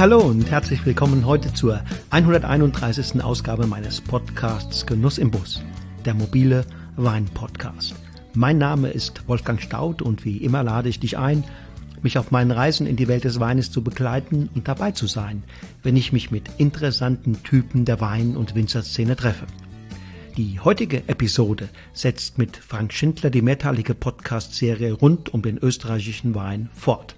Hallo und herzlich willkommen heute zur 131. Ausgabe meines Podcasts Genuss im Bus, der mobile Wein-Podcast. Mein Name ist Wolfgang Staud und wie immer lade ich dich ein, mich auf meinen Reisen in die Welt des Weines zu begleiten und dabei zu sein, wenn ich mich mit interessanten Typen der Wein- und Winzerszene treffe. Die heutige Episode setzt mit Frank Schindler die mehrteilige Podcast-Serie rund um den österreichischen Wein fort.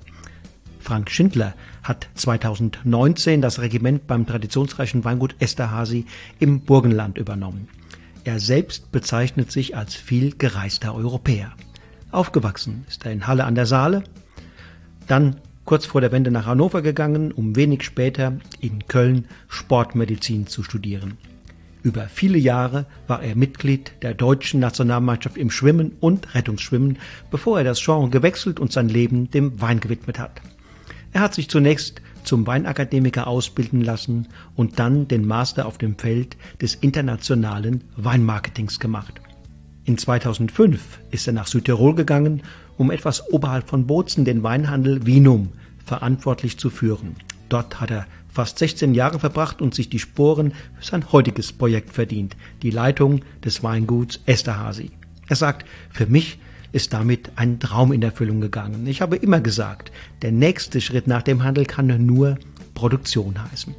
Frank Schindler hat 2019 das Regiment beim traditionsreichen Weingut Esterhazy im Burgenland übernommen. Er selbst bezeichnet sich als viel gereister Europäer. Aufgewachsen ist er in Halle an der Saale, dann kurz vor der Wende nach Hannover gegangen, um wenig später in Köln Sportmedizin zu studieren. Über viele Jahre war er Mitglied der deutschen Nationalmannschaft im Schwimmen und Rettungsschwimmen, bevor er das Genre gewechselt und sein Leben dem Wein gewidmet hat. Er hat sich zunächst zum Weinakademiker ausbilden lassen und dann den Master auf dem Feld des internationalen Weinmarketings gemacht. In 2005 ist er nach Südtirol gegangen, um etwas oberhalb von Bozen den Weinhandel Vinum verantwortlich zu führen. Dort hat er fast 16 Jahre verbracht und sich die Sporen für sein heutiges Projekt verdient, die Leitung des Weinguts Esterhazy. Er sagt, für mich ist damit ein Traum in Erfüllung gegangen. Ich habe immer gesagt, der nächste Schritt nach dem Handel kann nur Produktion heißen.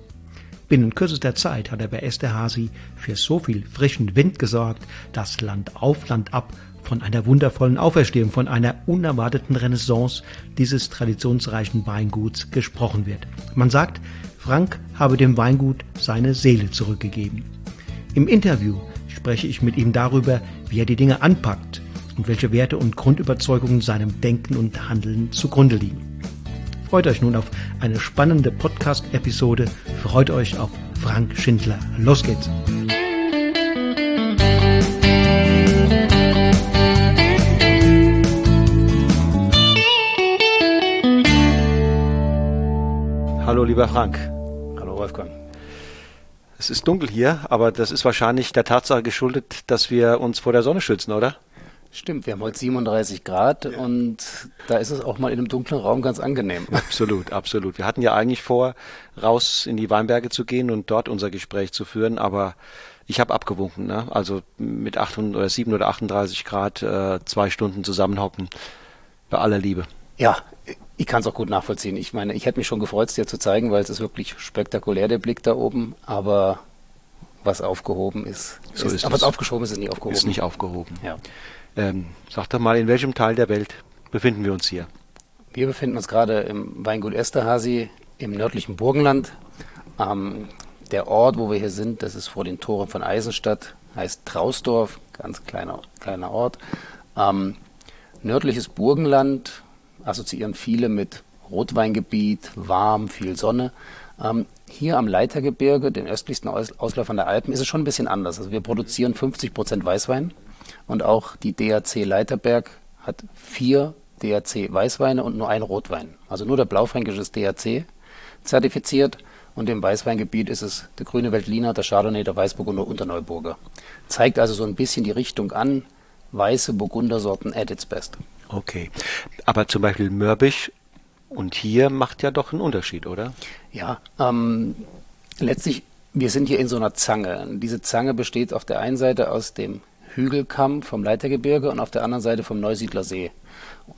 Binnen kürzester Zeit hat er bei Esterhazy für so viel frischen Wind gesorgt, dass Land auf Land ab von einer wundervollen Auferstehung, von einer unerwarteten Renaissance dieses traditionsreichen Weinguts gesprochen wird. Man sagt, Frank habe dem Weingut seine Seele zurückgegeben. Im Interview spreche ich mit ihm darüber, wie er die Dinge anpackt und welche Werte und Grundüberzeugungen seinem Denken und Handeln zugrunde liegen. Freut euch nun auf eine spannende Podcast-Episode. Freut euch auf Frank Schindler. Los geht's! Hallo lieber Frank. Hallo Wolfgang. Es ist dunkel hier, aber das ist wahrscheinlich der Tatsache geschuldet, dass wir uns vor der Sonne schützen, oder? Stimmt, wir haben heute 37 Grad ja. und da ist es auch mal in einem dunklen Raum ganz angenehm. Absolut, absolut. Wir hatten ja eigentlich vor, raus in die Weinberge zu gehen und dort unser Gespräch zu führen, aber ich habe abgewunken. Ne? Also mit 8 oder 7 oder 38 Grad äh, zwei Stunden zusammenhocken, bei aller Liebe. Ja, ich kann es auch gut nachvollziehen. Ich meine, ich hätte mich schon gefreut, es dir zu zeigen, weil es ist wirklich spektakulär, der Blick da oben, aber was aufgehoben ist, so ist, ist aber was aufgeschoben ist, ist nicht aufgehoben. Ist nicht aufgehoben. Ja. Ähm, sag doch mal, in welchem Teil der Welt befinden wir uns hier? Wir befinden uns gerade im Weingut Esterhazy im nördlichen Burgenland. Ähm, der Ort, wo wir hier sind, das ist vor den Toren von Eisenstadt, heißt Trausdorf, ganz kleiner, kleiner Ort. Ähm, nördliches Burgenland assoziieren viele mit Rotweingebiet, warm, viel Sonne. Ähm, hier am Leitergebirge, den östlichsten Aus Ausläufern der Alpen, ist es schon ein bisschen anders. Also wir produzieren 50 Prozent Weißwein und auch die DAC Leiterberg hat vier DAC Weißweine und nur ein Rotwein. Also nur der Blaufränkische ist DAC zertifiziert und im Weißweingebiet ist es der Grüne Veltliner, der Chardonnay, der Weißburgunder und der Neuburger. Zeigt also so ein bisschen die Richtung an, weiße Burgundersorten at its best. Okay, aber zum Beispiel Mörbisch und hier macht ja doch einen Unterschied, oder? Ja, ähm, letztlich, wir sind hier in so einer Zange. Diese Zange besteht auf der einen Seite aus dem Hügelkamm vom Leitergebirge und auf der anderen Seite vom Neusiedler See.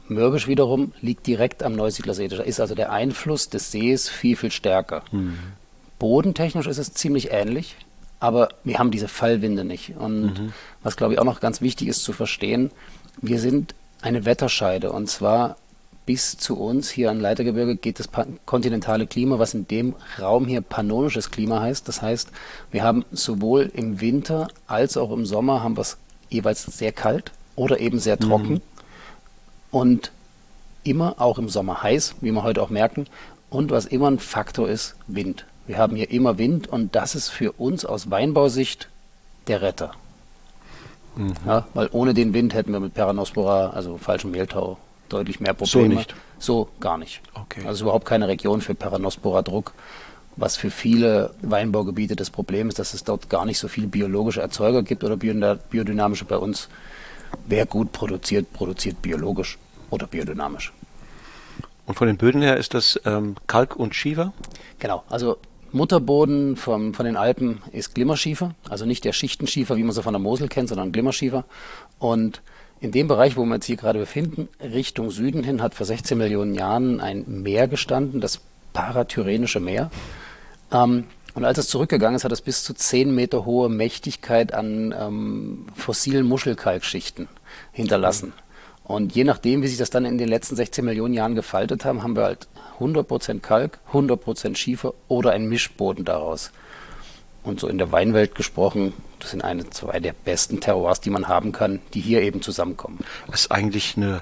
Mürbisch wiederum liegt direkt am Neusiedler See. Da ist also der Einfluss des Sees viel, viel stärker. Mhm. Bodentechnisch ist es ziemlich ähnlich, aber wir haben diese Fallwinde nicht. Und mhm. was, glaube ich, auch noch ganz wichtig ist zu verstehen, wir sind eine Wetterscheide und zwar bis zu uns hier an Leitergebirge geht das kontinentale Klima, was in dem Raum hier pannonisches Klima heißt. Das heißt, wir haben sowohl im Winter als auch im Sommer haben wir es jeweils sehr kalt oder eben sehr trocken mhm. und immer auch im Sommer heiß, wie wir heute auch merken. Und was immer ein Faktor ist, Wind. Wir haben hier immer Wind und das ist für uns aus Weinbausicht der Retter. Mhm. Ja, weil ohne den Wind hätten wir mit Peranospora, also falschem Mehltau, deutlich mehr Probleme. So nicht? So gar nicht. Okay. Also überhaupt keine Region für Peranospora-Druck was für viele Weinbaugebiete das Problem ist, dass es dort gar nicht so viele biologische Erzeuger gibt oder biodynamische bei uns. Wer gut produziert, produziert biologisch oder biodynamisch. Und von den Böden her ist das ähm, Kalk und Schiefer? Genau, also Mutterboden vom, von den Alpen ist Glimmerschiefer, also nicht der Schichtenschiefer, wie man sie von der Mosel kennt, sondern Glimmerschiefer. Und in dem Bereich, wo wir uns hier gerade befinden, Richtung Süden hin, hat vor 16 Millionen Jahren ein Meer gestanden, das Parathyrenische Meer. Ähm, und als es zurückgegangen ist, hat es bis zu 10 Meter hohe Mächtigkeit an ähm, fossilen Muschelkalkschichten hinterlassen. Und je nachdem, wie sich das dann in den letzten 16 Millionen Jahren gefaltet haben, haben wir halt 100% Kalk, 100% Schiefer oder ein Mischboden daraus. Und so in der Weinwelt gesprochen, das sind eine, zwei der besten Terroirs, die man haben kann, die hier eben zusammenkommen. Das ist eigentlich eine,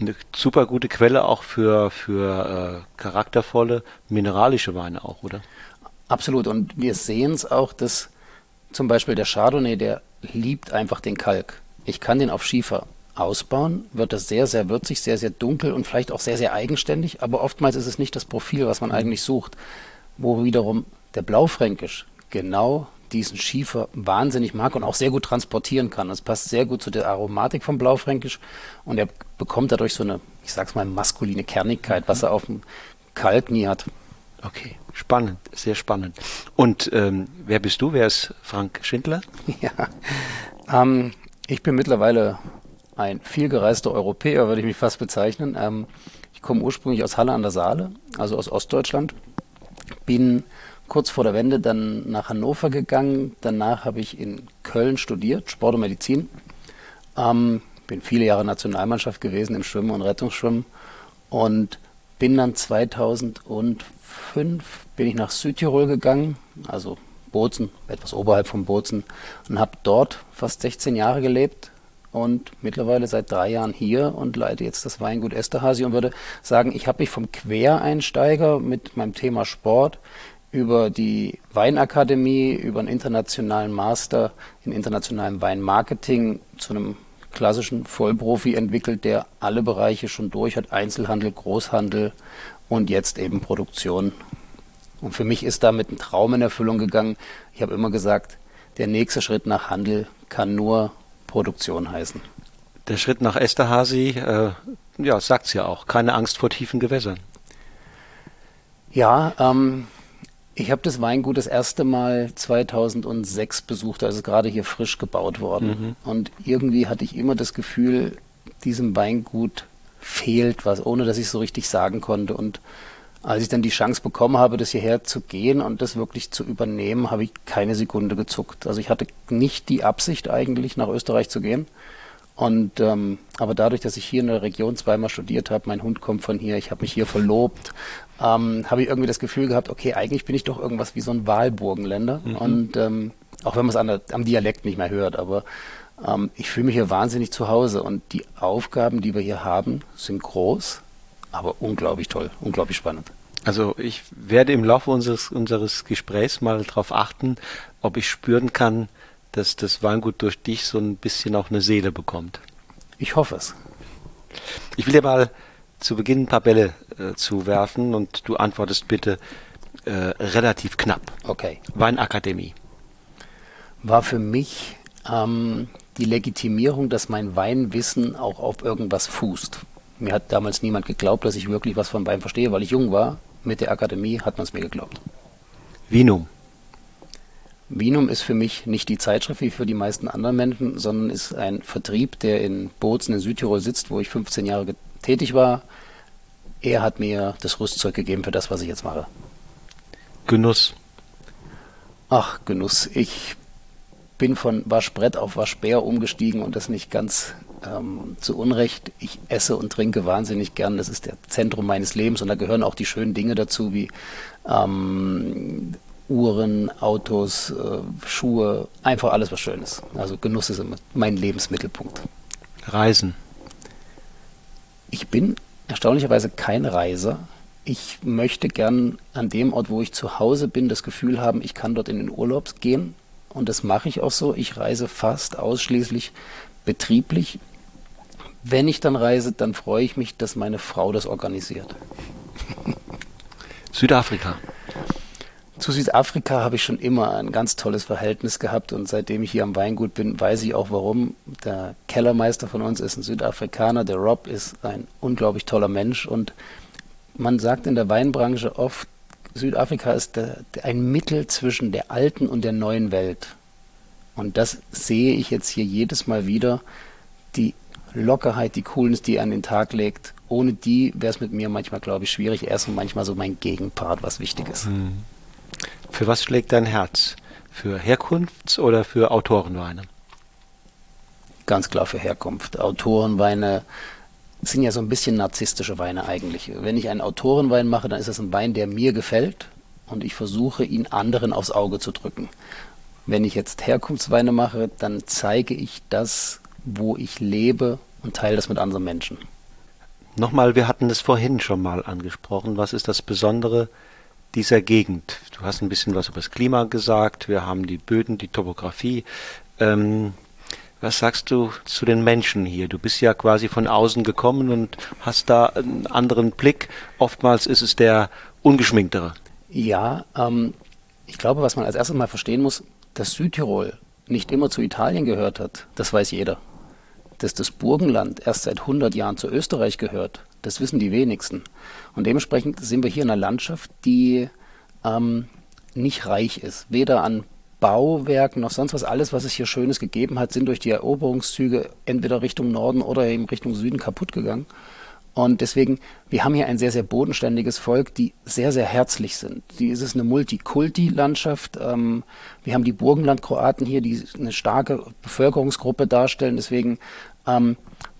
eine super gute Quelle auch für, für äh, charaktervolle mineralische Weine auch, oder? Absolut. Und wir sehen es auch, dass zum Beispiel der Chardonnay, der liebt einfach den Kalk. Ich kann den auf Schiefer ausbauen, wird das sehr, sehr würzig, sehr, sehr dunkel und vielleicht auch sehr, sehr eigenständig, aber oftmals ist es nicht das Profil, was man mhm. eigentlich sucht. Wo wiederum der Blaufränkisch genau diesen Schiefer wahnsinnig mag und auch sehr gut transportieren kann. Das passt sehr gut zu der Aromatik vom Blaufränkisch und er bekommt dadurch so eine, ich sag's mal, maskuline Kernigkeit, was er auf dem Kalk nie hat. Okay, spannend, sehr spannend. Und ähm, wer bist du? Wer ist Frank Schindler? Ja, ähm, ich bin mittlerweile ein vielgereister Europäer, würde ich mich fast bezeichnen. Ähm, ich komme ursprünglich aus Halle an der Saale, also aus Ostdeutschland. Bin kurz vor der Wende dann nach Hannover gegangen. Danach habe ich in Köln studiert, Sport und Medizin. Ähm, bin viele Jahre Nationalmannschaft gewesen im Schwimmen und Rettungsschwimmen und bin dann 2005 bin ich nach Südtirol gegangen, also Bozen, etwas oberhalb von Bozen und habe dort fast 16 Jahre gelebt und mittlerweile seit drei Jahren hier und leite jetzt das Weingut Esterhazy und würde sagen, ich habe mich vom Quereinsteiger mit meinem Thema Sport über die Weinakademie, über einen internationalen Master in internationalem Weinmarketing zu einem klassischen Vollprofi entwickelt, der alle Bereiche schon durch hat, Einzelhandel, Großhandel und jetzt eben Produktion. Und für mich ist damit ein Traum in Erfüllung gegangen. Ich habe immer gesagt, der nächste Schritt nach Handel kann nur Produktion heißen. Der Schritt nach Esterhazy, äh, ja, sagt's ja auch, keine Angst vor tiefen Gewässern. Ja, ähm, ich habe das Weingut das erste Mal 2006 besucht, als es gerade hier frisch gebaut worden. Mhm. Und irgendwie hatte ich immer das Gefühl, diesem Weingut fehlt was, ohne dass ich so richtig sagen konnte. Und als ich dann die Chance bekommen habe, das hierher zu gehen und das wirklich zu übernehmen, habe ich keine Sekunde gezuckt. Also ich hatte nicht die Absicht eigentlich, nach Österreich zu gehen. Und ähm, aber dadurch, dass ich hier in der Region zweimal studiert habe, mein Hund kommt von hier, ich habe mich hier verlobt, ähm, habe ich irgendwie das Gefühl gehabt, okay, eigentlich bin ich doch irgendwas wie so ein Wahlburgenländer. Mhm. Und ähm, auch wenn man es am Dialekt nicht mehr hört, aber ähm, ich fühle mich hier wahnsinnig zu Hause. Und die Aufgaben, die wir hier haben, sind groß, aber unglaublich toll, unglaublich spannend. Also ich werde im Laufe unseres, unseres Gesprächs mal darauf achten, ob ich spüren kann, dass das Weingut durch dich so ein bisschen auch eine Seele bekommt. Ich hoffe es. Ich will dir mal zu Beginn ein paar Bälle äh, zuwerfen und du antwortest bitte äh, relativ knapp. Okay. Weinakademie. War für mich ähm, die Legitimierung, dass mein Weinwissen auch auf irgendwas fußt. Mir hat damals niemand geglaubt, dass ich wirklich was vom Wein verstehe, weil ich jung war mit der Akademie hat man es mir geglaubt. Vinum. Vinum ist für mich nicht die Zeitschrift wie für die meisten anderen Menschen, sondern ist ein Vertrieb, der in Bozen in Südtirol sitzt, wo ich 15 Jahre tätig war. Er hat mir das Rüstzeug gegeben für das, was ich jetzt mache. Genuss. Ach, Genuss. Ich bin von Waschbrett auf Waschbär umgestiegen und das nicht ganz ähm, zu Unrecht. Ich esse und trinke wahnsinnig gern. Das ist der Zentrum meines Lebens und da gehören auch die schönen Dinge dazu wie ähm, Uhren, Autos, äh, Schuhe, einfach alles, was schön ist. Also Genuss ist immer mein Lebensmittelpunkt. Reisen. Ich bin erstaunlicherweise kein Reiser. Ich möchte gern an dem Ort, wo ich zu Hause bin, das Gefühl haben, ich kann dort in den Urlaub gehen. Und das mache ich auch so. Ich reise fast ausschließlich betrieblich. Wenn ich dann reise, dann freue ich mich, dass meine Frau das organisiert. Südafrika. Zu Südafrika habe ich schon immer ein ganz tolles Verhältnis gehabt und seitdem ich hier am Weingut bin, weiß ich auch warum. Der Kellermeister von uns ist ein Südafrikaner, der Rob ist ein unglaublich toller Mensch und man sagt in der Weinbranche oft, Südafrika ist der, ein Mittel zwischen der alten und der neuen Welt. Und das sehe ich jetzt hier jedes Mal wieder. Die Lockerheit, die Coolness, die er an den Tag legt, ohne die wäre es mit mir manchmal, glaube ich, schwierig. Er ist manchmal so mein Gegenpart, was wichtig ist. Hm. Für was schlägt dein Herz? Für Herkunfts- oder für Autorenweine? Ganz klar für Herkunft. Autorenweine sind ja so ein bisschen narzisstische Weine eigentlich. Wenn ich einen Autorenwein mache, dann ist das ein Wein, der mir gefällt und ich versuche, ihn anderen aufs Auge zu drücken. Wenn ich jetzt Herkunftsweine mache, dann zeige ich das, wo ich lebe und teile das mit anderen Menschen. Nochmal, wir hatten das vorhin schon mal angesprochen. Was ist das Besondere dieser Gegend? Du hast ein bisschen was über das Klima gesagt. Wir haben die Böden, die Topografie. Ähm, was sagst du zu den Menschen hier? Du bist ja quasi von außen gekommen und hast da einen anderen Blick. Oftmals ist es der ungeschminktere. Ja, ähm, ich glaube, was man als erstes mal verstehen muss, dass Südtirol nicht immer zu Italien gehört hat, das weiß jeder dass das Burgenland erst seit 100 Jahren zu Österreich gehört, das wissen die wenigsten. Und dementsprechend sind wir hier in einer Landschaft, die ähm, nicht reich ist. Weder an Bauwerken noch sonst was. Alles, was es hier Schönes gegeben hat, sind durch die Eroberungszüge entweder Richtung Norden oder eben Richtung Süden kaputt gegangen. Und deswegen, wir haben hier ein sehr, sehr bodenständiges Volk, die sehr, sehr herzlich sind. Die, es ist eine Multikulti-Landschaft. Ähm, wir haben die Burgenland-Kroaten hier, die eine starke Bevölkerungsgruppe darstellen. Deswegen ähm,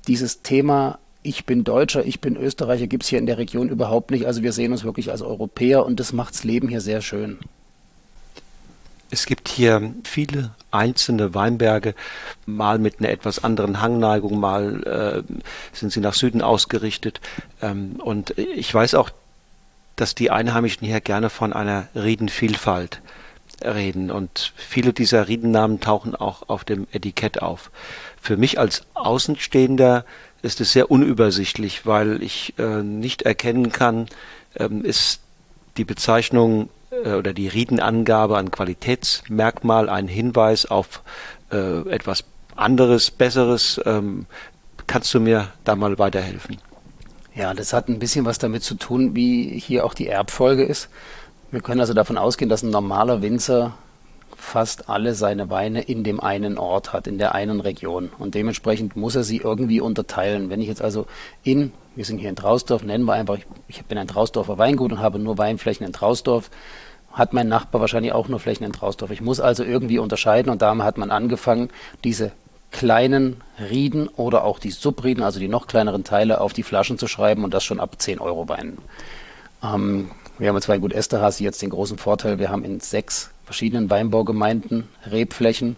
dieses Thema ich bin Deutscher, ich bin Österreicher, gibt es hier in der Region überhaupt nicht. Also wir sehen uns wirklich als Europäer und das macht das Leben hier sehr schön. Es gibt hier viele einzelne Weinberge, mal mit einer etwas anderen Hangneigung, mal äh, sind sie nach Süden ausgerichtet. Ähm, und ich weiß auch, dass die Einheimischen hier gerne von einer Riedenvielfalt reden. Und viele dieser Riedennamen tauchen auch auf dem Etikett auf. Für mich als Außenstehender ist es sehr unübersichtlich, weil ich äh, nicht erkennen kann, ähm, ist die Bezeichnung oder die Riedenangabe an Qualitätsmerkmal ein Hinweis auf äh, etwas anderes, besseres. Ähm, kannst du mir da mal weiterhelfen? Ja, das hat ein bisschen was damit zu tun, wie hier auch die Erbfolge ist. Wir können also davon ausgehen, dass ein normaler Winzer fast alle seine Weine in dem einen Ort hat, in der einen Region. Und dementsprechend muss er sie irgendwie unterteilen. Wenn ich jetzt also in, wir sind hier in Trausdorf, nennen wir einfach, ich bin ein Trausdorfer Weingut und habe nur Weinflächen in Trausdorf, hat mein Nachbar wahrscheinlich auch nur Flächen in Trausdorf. Ich muss also irgendwie unterscheiden und damit hat man angefangen, diese kleinen Rieden oder auch die Subrieden, also die noch kleineren Teile, auf die Flaschen zu schreiben und das schon ab 10 Euro Weinen. Ähm, wir haben zwei Gut Esterhazy jetzt den großen Vorteil, wir haben in sechs verschiedenen Weinbaugemeinden Rebflächen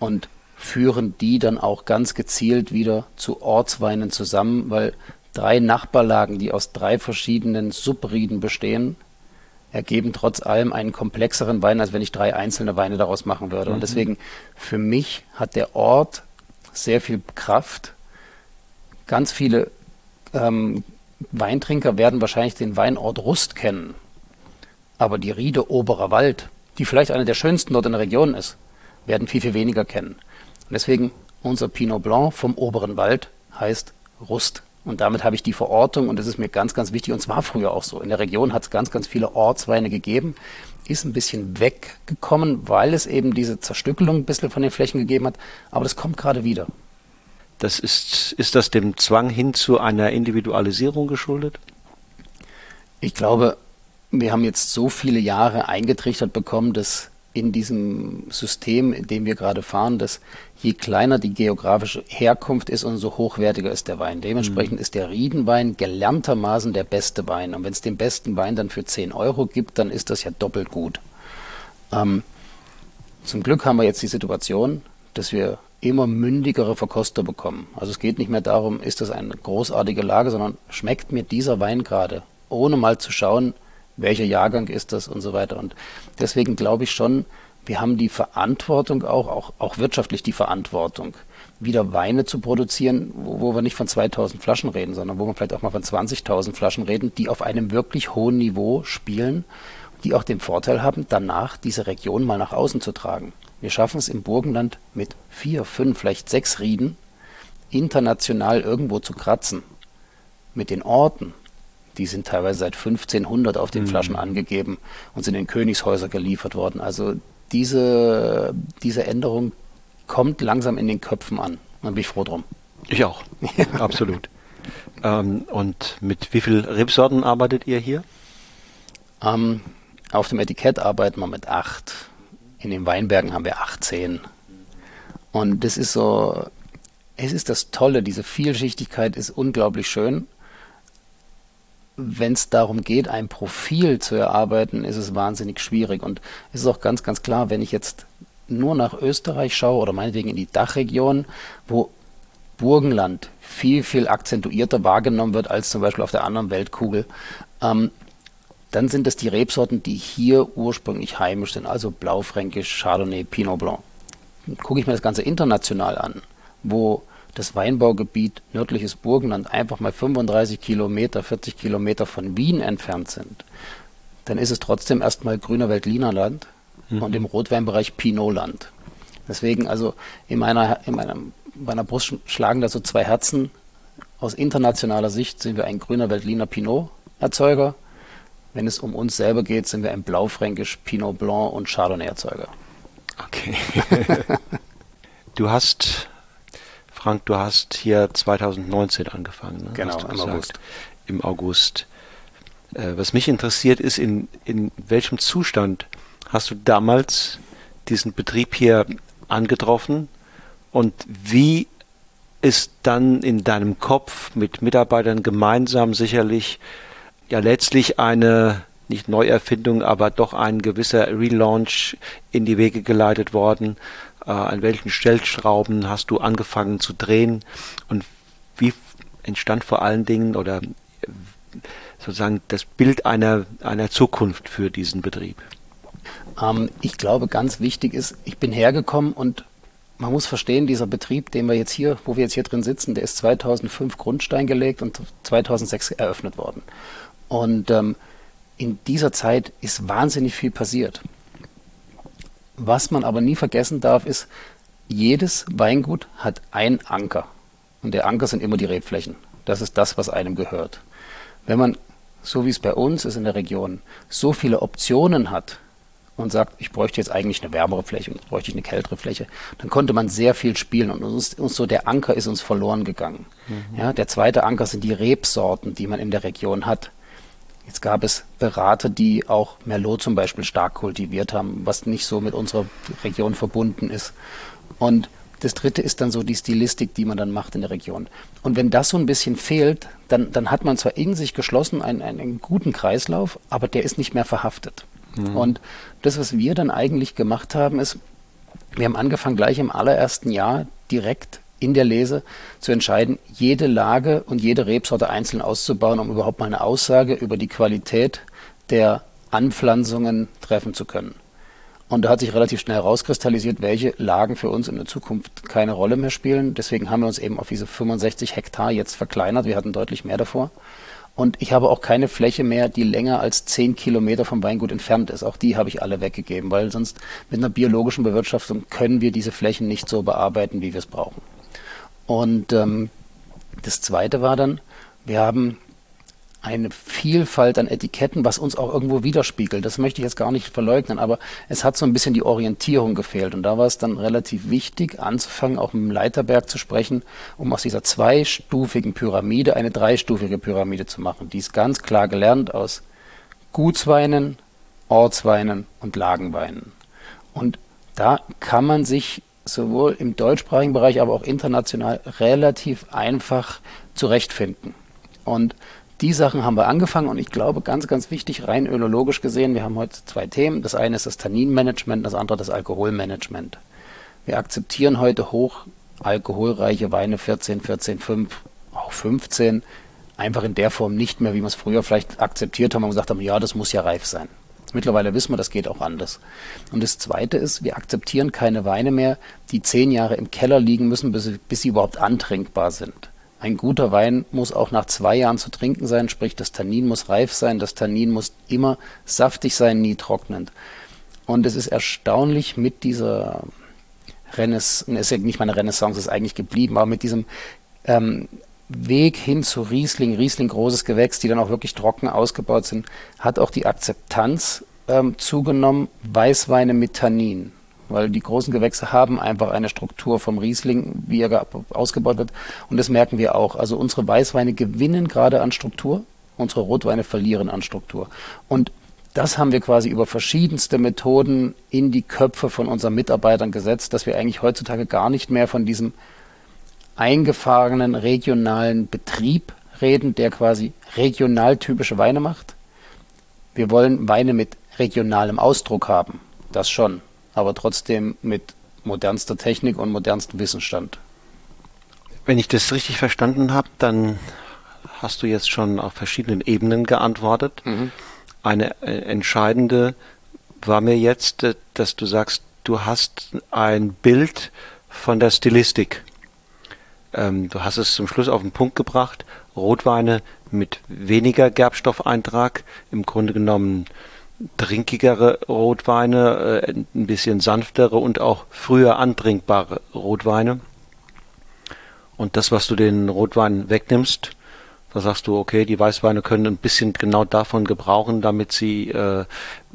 und führen die dann auch ganz gezielt wieder zu Ortsweinen zusammen, weil drei Nachbarlagen, die aus drei verschiedenen Subrieden bestehen, ergeben trotz allem einen komplexeren Wein, als wenn ich drei einzelne Weine daraus machen würde. Mhm. Und deswegen, für mich hat der Ort sehr viel Kraft. Ganz viele ähm, Weintrinker werden wahrscheinlich den Weinort Rust kennen. Aber die Riede Oberer Wald, die vielleicht eine der schönsten dort in der Region ist, werden viel, viel weniger kennen. Und deswegen unser Pinot Blanc vom Oberen Wald heißt Rust. Und damit habe ich die Verortung und das ist mir ganz, ganz wichtig. Und zwar früher auch so. In der Region hat es ganz, ganz viele Ortsweine gegeben. Ist ein bisschen weggekommen, weil es eben diese Zerstückelung ein bisschen von den Flächen gegeben hat. Aber das kommt gerade wieder. Das ist, ist das dem Zwang hin zu einer Individualisierung geschuldet? Ich glaube, wir haben jetzt so viele Jahre eingetrichtert bekommen, dass in diesem System, in dem wir gerade fahren, dass je kleiner die geografische Herkunft ist, umso hochwertiger ist der Wein. Dementsprechend mhm. ist der Riedenwein gelerntermaßen der beste Wein. Und wenn es den besten Wein dann für 10 Euro gibt, dann ist das ja doppelt gut. Ähm, zum Glück haben wir jetzt die Situation, dass wir immer mündigere Verkoster bekommen. Also es geht nicht mehr darum, ist das eine großartige Lage, sondern schmeckt mir dieser Wein gerade, ohne mal zu schauen, welcher Jahrgang ist das und so weiter. Und deswegen glaube ich schon, wir haben die Verantwortung auch, auch, auch wirtschaftlich die Verantwortung, wieder Weine zu produzieren, wo, wo wir nicht von 2000 Flaschen reden, sondern wo wir vielleicht auch mal von 20.000 Flaschen reden, die auf einem wirklich hohen Niveau spielen, die auch den Vorteil haben, danach diese Region mal nach außen zu tragen. Wir schaffen es im Burgenland mit vier, fünf, vielleicht sechs Rieden international irgendwo zu kratzen. Mit den Orten, Die sind teilweise seit 1500 auf den mhm. Flaschen angegeben und sind in Königshäuser geliefert worden. Also diese, diese Änderung kommt langsam in den Köpfen an. Da bin ich froh drum. Ich auch, absolut. Ähm, und mit wie vielen Rebsorten arbeitet ihr hier? Ähm, auf dem Etikett arbeiten wir mit acht. In den Weinbergen haben wir 18. Und das ist so, es ist das Tolle, diese Vielschichtigkeit ist unglaublich schön. Wenn es darum geht, ein Profil zu erarbeiten, ist es wahnsinnig schwierig. Und es ist auch ganz, ganz klar, wenn ich jetzt nur nach Österreich schaue oder meinetwegen in die Dachregion, wo Burgenland viel, viel akzentuierter wahrgenommen wird als zum Beispiel auf der anderen Weltkugel, ähm, dann sind es die Rebsorten, die hier ursprünglich heimisch sind, also Blaufränkisch, Chardonnay, Pinot Blanc. Gucke ich mir das Ganze international an, wo das Weinbaugebiet nördliches Burgenland einfach mal 35 Kilometer, 40 Kilometer von Wien entfernt sind, dann ist es trotzdem erstmal grüner Veltlinerland mhm. und im Rotweinbereich Pinotland. Deswegen also in meiner, in meiner, meiner Brust schlagen da so zwei Herzen. Aus internationaler Sicht sind wir ein grüner Veltliner Pinot Erzeuger wenn es um uns selber geht, sind wir ein Blaufränkisch, Pinot Blanc und Chardonnay-Erzeuger. Okay. du hast, Frank, du hast hier 2019 angefangen. Ne? Genau, im August. Im August. Äh, was mich interessiert ist, in, in welchem Zustand hast du damals diesen Betrieb hier angetroffen und wie ist dann in deinem Kopf mit Mitarbeitern gemeinsam sicherlich ja letztlich eine nicht Neuerfindung, aber doch ein gewisser Relaunch in die Wege geleitet worden. Äh, an welchen Stellschrauben hast du angefangen zu drehen und wie entstand vor allen Dingen oder äh, sozusagen das Bild einer, einer Zukunft für diesen Betrieb? Ähm, ich glaube, ganz wichtig ist, ich bin hergekommen und man muss verstehen, dieser Betrieb, den wir jetzt hier, wo wir jetzt hier drin sitzen, der ist 2005 Grundstein gelegt und 2006 eröffnet worden. Und ähm, in dieser Zeit ist wahnsinnig viel passiert. Was man aber nie vergessen darf, ist, jedes Weingut hat einen Anker. Und der Anker sind immer die Rebflächen. Das ist das, was einem gehört. Wenn man, so wie es bei uns ist in der Region, so viele Optionen hat und sagt, ich bräuchte jetzt eigentlich eine wärmere Fläche und jetzt bräuchte ich eine kältere Fläche, dann konnte man sehr viel spielen und uns, uns so der Anker ist uns verloren gegangen. Mhm. Ja, der zweite Anker sind die Rebsorten, die man in der Region hat. Jetzt gab es Berater, die auch Merlot zum Beispiel stark kultiviert haben, was nicht so mit unserer Region verbunden ist. Und das dritte ist dann so die Stilistik, die man dann macht in der Region. Und wenn das so ein bisschen fehlt, dann, dann hat man zwar in sich geschlossen einen, einen guten Kreislauf, aber der ist nicht mehr verhaftet. Mhm. Und das, was wir dann eigentlich gemacht haben, ist, wir haben angefangen gleich im allerersten Jahr direkt in der Lese zu entscheiden, jede Lage und jede Rebsorte einzeln auszubauen, um überhaupt mal eine Aussage über die Qualität der Anpflanzungen treffen zu können. Und da hat sich relativ schnell herauskristallisiert, welche Lagen für uns in der Zukunft keine Rolle mehr spielen. Deswegen haben wir uns eben auf diese 65 Hektar jetzt verkleinert. Wir hatten deutlich mehr davor. Und ich habe auch keine Fläche mehr, die länger als 10 Kilometer vom Weingut entfernt ist. Auch die habe ich alle weggegeben, weil sonst mit einer biologischen Bewirtschaftung können wir diese Flächen nicht so bearbeiten, wie wir es brauchen. Und ähm, das Zweite war dann, wir haben eine Vielfalt an Etiketten, was uns auch irgendwo widerspiegelt. Das möchte ich jetzt gar nicht verleugnen, aber es hat so ein bisschen die Orientierung gefehlt. Und da war es dann relativ wichtig, anzufangen, auch mit dem Leiterberg zu sprechen, um aus dieser zweistufigen Pyramide eine dreistufige Pyramide zu machen. Die ist ganz klar gelernt aus Gutsweinen, Ortsweinen und Lagenweinen. Und da kann man sich sowohl im deutschsprachigen Bereich, aber auch international relativ einfach zurechtfinden. Und die Sachen haben wir angefangen und ich glaube, ganz, ganz wichtig, rein önologisch gesehen, wir haben heute zwei Themen. Das eine ist das Tanninmanagement, das andere das Alkoholmanagement. Wir akzeptieren heute hoch alkoholreiche Weine 14, 14, 5, auch 15, einfach in der Form nicht mehr, wie wir es früher vielleicht akzeptiert haben und gesagt haben, ja, das muss ja reif sein. Mittlerweile wissen wir, das geht auch anders. Und das Zweite ist, wir akzeptieren keine Weine mehr, die zehn Jahre im Keller liegen müssen, bis sie, bis sie überhaupt antrinkbar sind. Ein guter Wein muss auch nach zwei Jahren zu trinken sein, sprich das Tannin muss reif sein, das Tannin muss immer saftig sein, nie trocknend. Und es ist erstaunlich mit dieser Renaissance, ist ja nicht mal eine Renaissance, ist eigentlich geblieben, aber mit diesem ähm, Weg hin zu Riesling, Riesling großes Gewächs, die dann auch wirklich trocken ausgebaut sind, hat auch die Akzeptanz ähm, zugenommen, Weißweine mit Tannin. Weil die großen Gewächse haben einfach eine Struktur vom Riesling, wie er ausgebaut wird. Und das merken wir auch. Also unsere Weißweine gewinnen gerade an Struktur, unsere Rotweine verlieren an Struktur. Und das haben wir quasi über verschiedenste Methoden in die Köpfe von unseren Mitarbeitern gesetzt, dass wir eigentlich heutzutage gar nicht mehr von diesem eingefahrenen regionalen Betrieb reden, der quasi regional typische Weine macht. Wir wollen Weine mit regionalem Ausdruck haben, das schon, aber trotzdem mit modernster Technik und modernstem Wissensstand. Wenn ich das richtig verstanden habe, dann hast du jetzt schon auf verschiedenen Ebenen geantwortet. Mhm. Eine äh, entscheidende war mir jetzt, äh, dass du sagst, du hast ein Bild von der Stilistik ähm, du hast es zum Schluss auf den Punkt gebracht. Rotweine mit weniger Gerbstoffeintrag, im Grunde genommen trinkigere Rotweine, äh, ein bisschen sanftere und auch früher antrinkbare Rotweine. Und das, was du den Rotwein wegnimmst, da sagst du, okay, die Weißweine können ein bisschen genau davon gebrauchen, damit sie äh,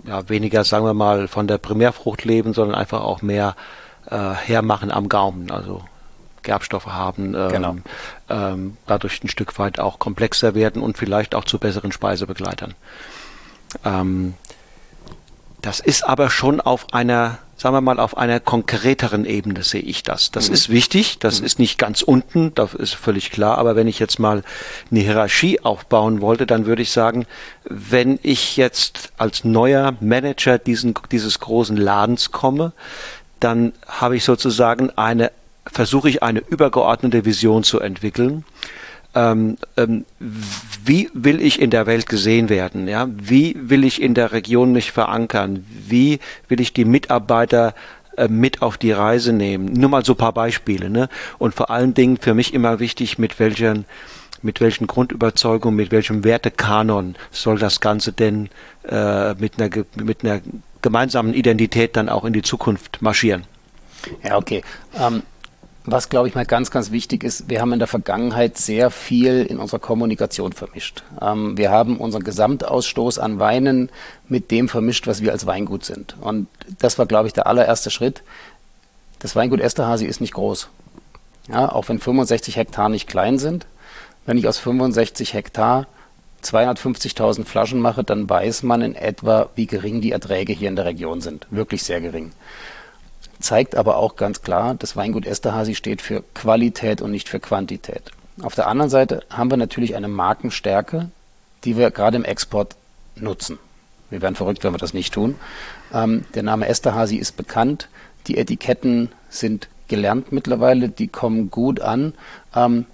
ja, weniger, sagen wir mal, von der Primärfrucht leben, sondern einfach auch mehr äh, hermachen am Gaumen. Also Gerbstoffe haben, ähm, genau. ähm, dadurch ein Stück weit auch komplexer werden und vielleicht auch zu besseren Speisebegleitern. Ähm, das ist aber schon auf einer, sagen wir mal, auf einer konkreteren Ebene sehe ich das. Das mhm. ist wichtig, das mhm. ist nicht ganz unten, das ist völlig klar, aber wenn ich jetzt mal eine Hierarchie aufbauen wollte, dann würde ich sagen, wenn ich jetzt als neuer Manager diesen, dieses großen Ladens komme, dann habe ich sozusagen eine versuche ich eine übergeordnete Vision zu entwickeln. Ähm, ähm, wie will ich in der Welt gesehen werden? Ja? Wie will ich in der Region mich verankern? Wie will ich die Mitarbeiter äh, mit auf die Reise nehmen? Nur mal so ein paar Beispiele. Ne? Und vor allen Dingen für mich immer wichtig, mit welchen mit welchen Grundüberzeugungen, mit welchem Wertekanon soll das Ganze denn äh, mit, einer, mit einer gemeinsamen Identität dann auch in die Zukunft marschieren? Ja, okay. Ähm, was, glaube ich, mal ganz, ganz wichtig ist, wir haben in der Vergangenheit sehr viel in unserer Kommunikation vermischt. Ähm, wir haben unseren Gesamtausstoß an Weinen mit dem vermischt, was wir als Weingut sind. Und das war, glaube ich, der allererste Schritt. Das Weingut Esterhazy ist nicht groß. Ja, auch wenn 65 Hektar nicht klein sind. Wenn ich aus 65 Hektar 250.000 Flaschen mache, dann weiß man in etwa, wie gering die Erträge hier in der Region sind. Wirklich sehr gering zeigt aber auch ganz klar, das Weingut Esterhazy steht für Qualität und nicht für Quantität. Auf der anderen Seite haben wir natürlich eine Markenstärke, die wir gerade im Export nutzen. Wir wären verrückt, wenn wir das nicht tun. Ähm, der Name Esterhazy ist bekannt. Die Etiketten sind gelernt mittlerweile, die kommen gut an. Ähm,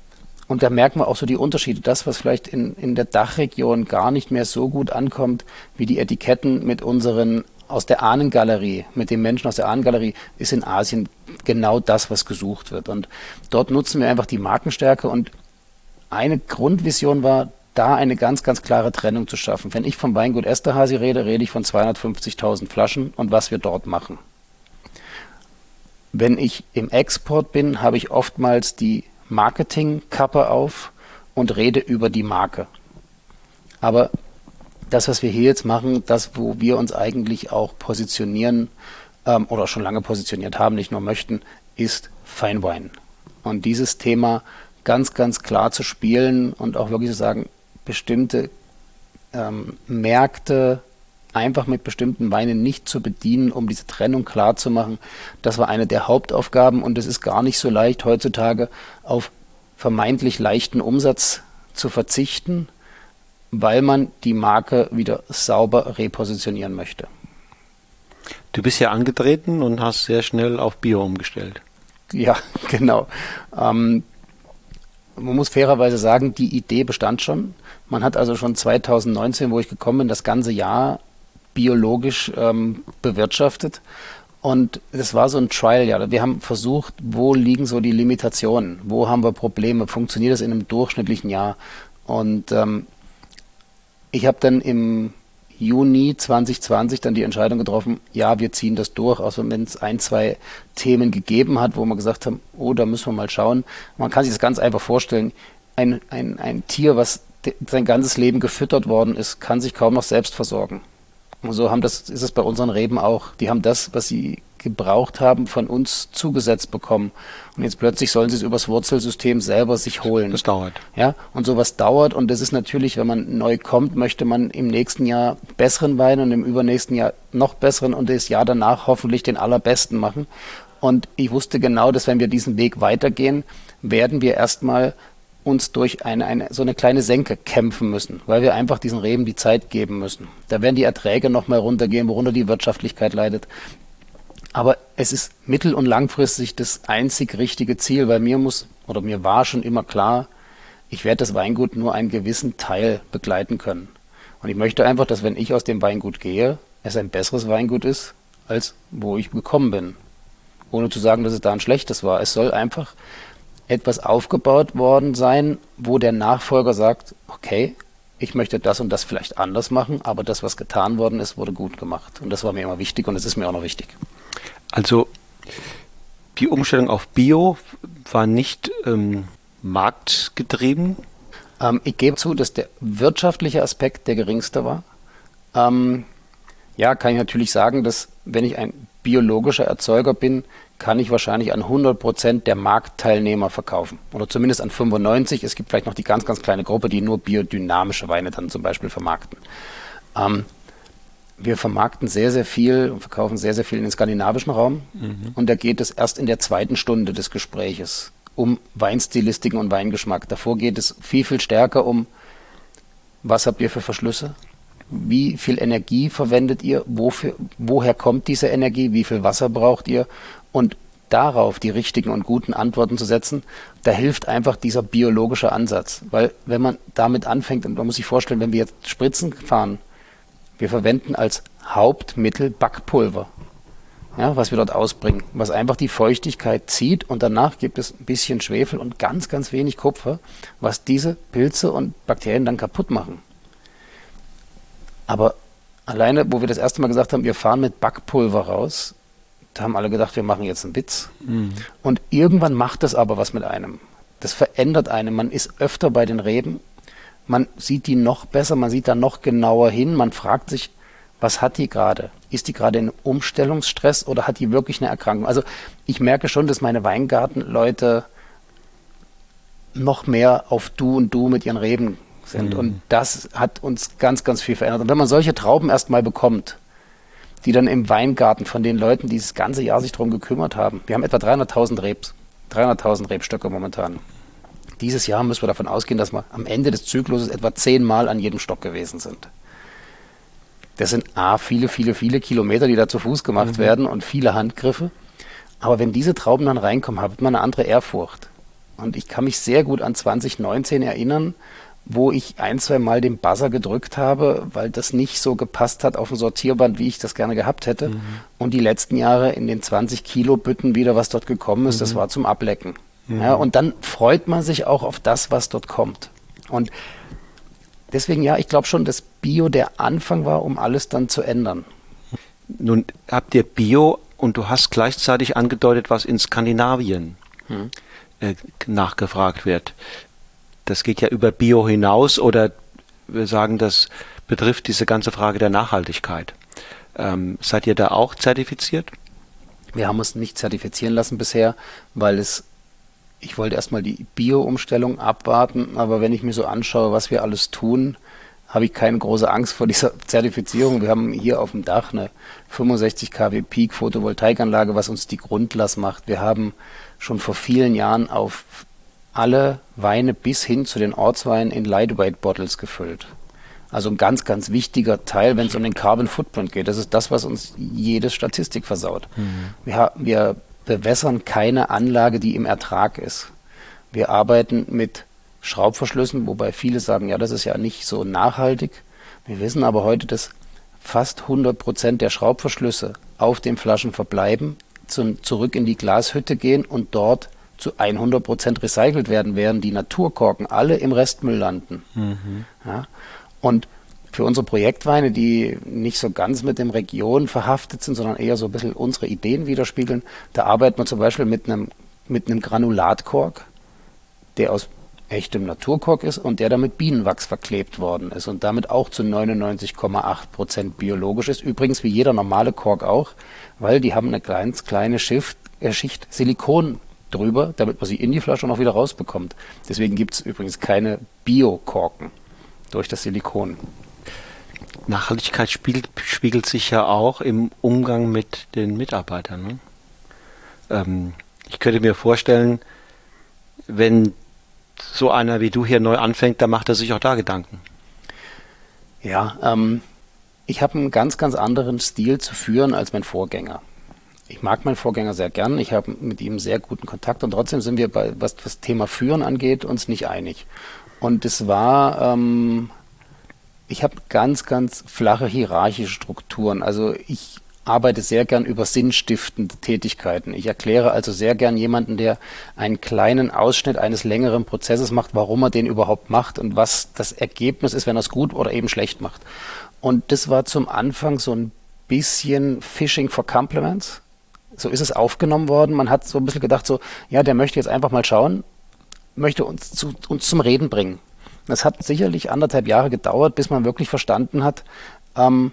und da merken wir auch so die Unterschiede. Das, was vielleicht in, in der Dachregion gar nicht mehr so gut ankommt, wie die Etiketten mit unseren aus der Ahnengalerie, mit den Menschen aus der Ahnengalerie, ist in Asien genau das, was gesucht wird. Und dort nutzen wir einfach die Markenstärke und eine Grundvision war, da eine ganz, ganz klare Trennung zu schaffen. Wenn ich vom Weingut Esterhazy rede, rede ich von 250.000 Flaschen und was wir dort machen. Wenn ich im Export bin, habe ich oftmals die Marketingkappe auf und rede über die Marke. Aber das, was wir hier jetzt machen, das, wo wir uns eigentlich auch positionieren ähm, oder schon lange positioniert haben, nicht nur möchten, ist Feinwein. Und dieses Thema ganz, ganz klar zu spielen und auch wirklich zu sagen, bestimmte ähm, Märkte einfach mit bestimmten Weinen nicht zu bedienen, um diese Trennung klar zu machen. Das war eine der Hauptaufgaben und es ist gar nicht so leicht heutzutage auf vermeintlich leichten Umsatz zu verzichten, weil man die Marke wieder sauber repositionieren möchte. Du bist ja angetreten und hast sehr schnell auf Bio umgestellt. Ja, genau. Ähm, man muss fairerweise sagen, die Idee bestand schon. Man hat also schon 2019, wo ich gekommen bin, das ganze Jahr biologisch ähm, bewirtschaftet. Und es war so ein Trial, ja. Wir haben versucht, wo liegen so die Limitationen? Wo haben wir Probleme? Funktioniert das in einem durchschnittlichen Jahr? Und ähm, ich habe dann im Juni 2020 dann die Entscheidung getroffen, ja, wir ziehen das durch, außer wenn es ein, zwei Themen gegeben hat, wo wir gesagt haben, oh, da müssen wir mal schauen. Man kann sich das ganz einfach vorstellen. ein, ein, ein Tier, was sein ganzes Leben gefüttert worden ist, kann sich kaum noch selbst versorgen. Und so haben das, ist es bei unseren Reben auch. Die haben das, was sie gebraucht haben, von uns zugesetzt bekommen. Und jetzt plötzlich sollen sie es übers Wurzelsystem selber sich holen. Das dauert. Ja, und sowas dauert. Und das ist natürlich, wenn man neu kommt, möchte man im nächsten Jahr besseren Wein und im übernächsten Jahr noch besseren und das Jahr danach hoffentlich den allerbesten machen. Und ich wusste genau, dass wenn wir diesen Weg weitergehen, werden wir erstmal uns durch eine, eine, so eine kleine Senke kämpfen müssen, weil wir einfach diesen Reben die Zeit geben müssen. Da werden die Erträge nochmal runtergehen, worunter die Wirtschaftlichkeit leidet. Aber es ist mittel- und langfristig das einzig richtige Ziel, weil mir muss, oder mir war schon immer klar, ich werde das Weingut nur einen gewissen Teil begleiten können. Und ich möchte einfach, dass wenn ich aus dem Weingut gehe, es ein besseres Weingut ist, als wo ich gekommen bin. Ohne zu sagen, dass es da ein schlechtes war. Es soll einfach etwas aufgebaut worden sein, wo der Nachfolger sagt, okay, ich möchte das und das vielleicht anders machen, aber das, was getan worden ist, wurde gut gemacht. Und das war mir immer wichtig und es ist mir auch noch wichtig. Also die Umstellung auf Bio war nicht ähm, marktgetrieben? Ähm, ich gebe zu, dass der wirtschaftliche Aspekt der geringste war. Ähm, ja, kann ich natürlich sagen, dass wenn ich ein biologischer Erzeuger bin, kann ich wahrscheinlich an 100 Prozent der Marktteilnehmer verkaufen. Oder zumindest an 95. Es gibt vielleicht noch die ganz, ganz kleine Gruppe, die nur biodynamische Weine dann zum Beispiel vermarkten. Ähm, wir vermarkten sehr, sehr viel und verkaufen sehr, sehr viel in den skandinavischen Raum. Mhm. Und da geht es erst in der zweiten Stunde des Gespräches um Weinstilistiken und Weingeschmack. Davor geht es viel, viel stärker um, was habt ihr für Verschlüsse? Wie viel Energie verwendet ihr? Wofür, woher kommt diese Energie? Wie viel Wasser braucht ihr? Und darauf die richtigen und guten Antworten zu setzen, da hilft einfach dieser biologische Ansatz. Weil wenn man damit anfängt, und man muss sich vorstellen, wenn wir jetzt Spritzen fahren, wir verwenden als Hauptmittel Backpulver, ja, was wir dort ausbringen, was einfach die Feuchtigkeit zieht und danach gibt es ein bisschen Schwefel und ganz, ganz wenig Kupfer, was diese Pilze und Bakterien dann kaputt machen. Aber alleine, wo wir das erste Mal gesagt haben, wir fahren mit Backpulver raus, da haben alle gedacht, wir machen jetzt einen Witz. Mhm. Und irgendwann macht das aber was mit einem. Das verändert einen. Man ist öfter bei den Reben man sieht die noch besser, man sieht da noch genauer hin, man fragt sich, was hat die gerade? Ist die gerade in Umstellungsstress oder hat die wirklich eine Erkrankung? Also ich merke schon, dass meine Weingartenleute noch mehr auf Du und Du mit ihren Reben sind. Mhm. Und das hat uns ganz, ganz viel verändert. Und wenn man solche Trauben erstmal bekommt, die dann im Weingarten von den Leuten, die das ganze Jahr sich darum gekümmert haben, wir haben etwa 300.000 Rebs, 300.000 Rebstöcke momentan. Dieses Jahr müssen wir davon ausgehen, dass wir am Ende des Zykluses etwa zehnmal an jedem Stock gewesen sind. Das sind A, viele, viele, viele Kilometer, die da zu Fuß gemacht mhm. werden und viele Handgriffe. Aber wenn diese Trauben dann reinkommen, hat man eine andere Ehrfurcht. Und ich kann mich sehr gut an 2019 erinnern, wo ich ein, zwei Mal den Buzzer gedrückt habe, weil das nicht so gepasst hat auf dem Sortierband, wie ich das gerne gehabt hätte. Mhm. Und die letzten Jahre in den 20 Kilo Bütten wieder, was dort gekommen ist, mhm. das war zum Ablecken. Mhm. Ja, und dann freut man sich auch auf das, was dort kommt. Und deswegen, ja, ich glaube schon, dass Bio der Anfang war, um alles dann zu ändern. Nun habt ihr Bio und du hast gleichzeitig angedeutet, was in Skandinavien hm. äh, nachgefragt wird. Das geht ja über Bio hinaus oder wir sagen, das betrifft diese ganze Frage der Nachhaltigkeit. Ähm, seid ihr da auch zertifiziert? Wir haben uns nicht zertifizieren lassen bisher, weil es ich wollte erstmal die Bio-Umstellung abwarten, aber wenn ich mir so anschaue, was wir alles tun, habe ich keine große Angst vor dieser Zertifizierung. Wir haben hier auf dem Dach eine 65 kW Peak Photovoltaikanlage, was uns die Grundlast macht. Wir haben schon vor vielen Jahren auf alle Weine bis hin zu den Ortsweinen in Lightweight Bottles gefüllt. Also ein ganz, ganz wichtiger Teil, wenn es um den Carbon Footprint geht. Das ist das, was uns jede Statistik versaut. Mhm. Wir, wir bewässern keine Anlage, die im Ertrag ist. Wir arbeiten mit Schraubverschlüssen, wobei viele sagen, ja, das ist ja nicht so nachhaltig. Wir wissen aber heute, dass fast 100 Prozent der Schraubverschlüsse auf den Flaschen verbleiben, zum, zurück in die Glashütte gehen und dort zu 100 Prozent recycelt werden, während die Naturkorken alle im Restmüll landen. Mhm. Ja? Und für unsere Projektweine, die nicht so ganz mit dem Region verhaftet sind, sondern eher so ein bisschen unsere Ideen widerspiegeln, da arbeiten wir zum Beispiel mit einem, mit einem Granulatkork, der aus echtem Naturkork ist und der damit Bienenwachs verklebt worden ist und damit auch zu 99,8 Prozent biologisch ist. Übrigens wie jeder normale Kork auch, weil die haben eine ganz kleine Schicht, äh, Schicht Silikon drüber, damit man sie in die Flasche noch wieder rausbekommt. Deswegen gibt es übrigens keine Bio-Korken durch das Silikon. Nachhaltigkeit spiegelt, spiegelt, sich ja auch im Umgang mit den Mitarbeitern. Ne? Ähm, ich könnte mir vorstellen, wenn so einer wie du hier neu anfängt, dann macht er sich auch da Gedanken. Ja, ähm, ich habe einen ganz, ganz anderen Stil zu führen als mein Vorgänger. Ich mag meinen Vorgänger sehr gern, ich habe mit ihm sehr guten Kontakt und trotzdem sind wir bei, was das Thema Führen angeht, uns nicht einig. Und es war, ähm, ich habe ganz, ganz flache hierarchische Strukturen. Also ich arbeite sehr gern über sinnstiftende Tätigkeiten. Ich erkläre also sehr gern jemanden, der einen kleinen Ausschnitt eines längeren Prozesses macht, warum er den überhaupt macht und was das Ergebnis ist, wenn er es gut oder eben schlecht macht. Und das war zum Anfang so ein bisschen Fishing for Compliments. So ist es aufgenommen worden. Man hat so ein bisschen gedacht, so, ja, der möchte jetzt einfach mal schauen, möchte uns, zu, uns zum Reden bringen. Das hat sicherlich anderthalb Jahre gedauert, bis man wirklich verstanden hat, ähm,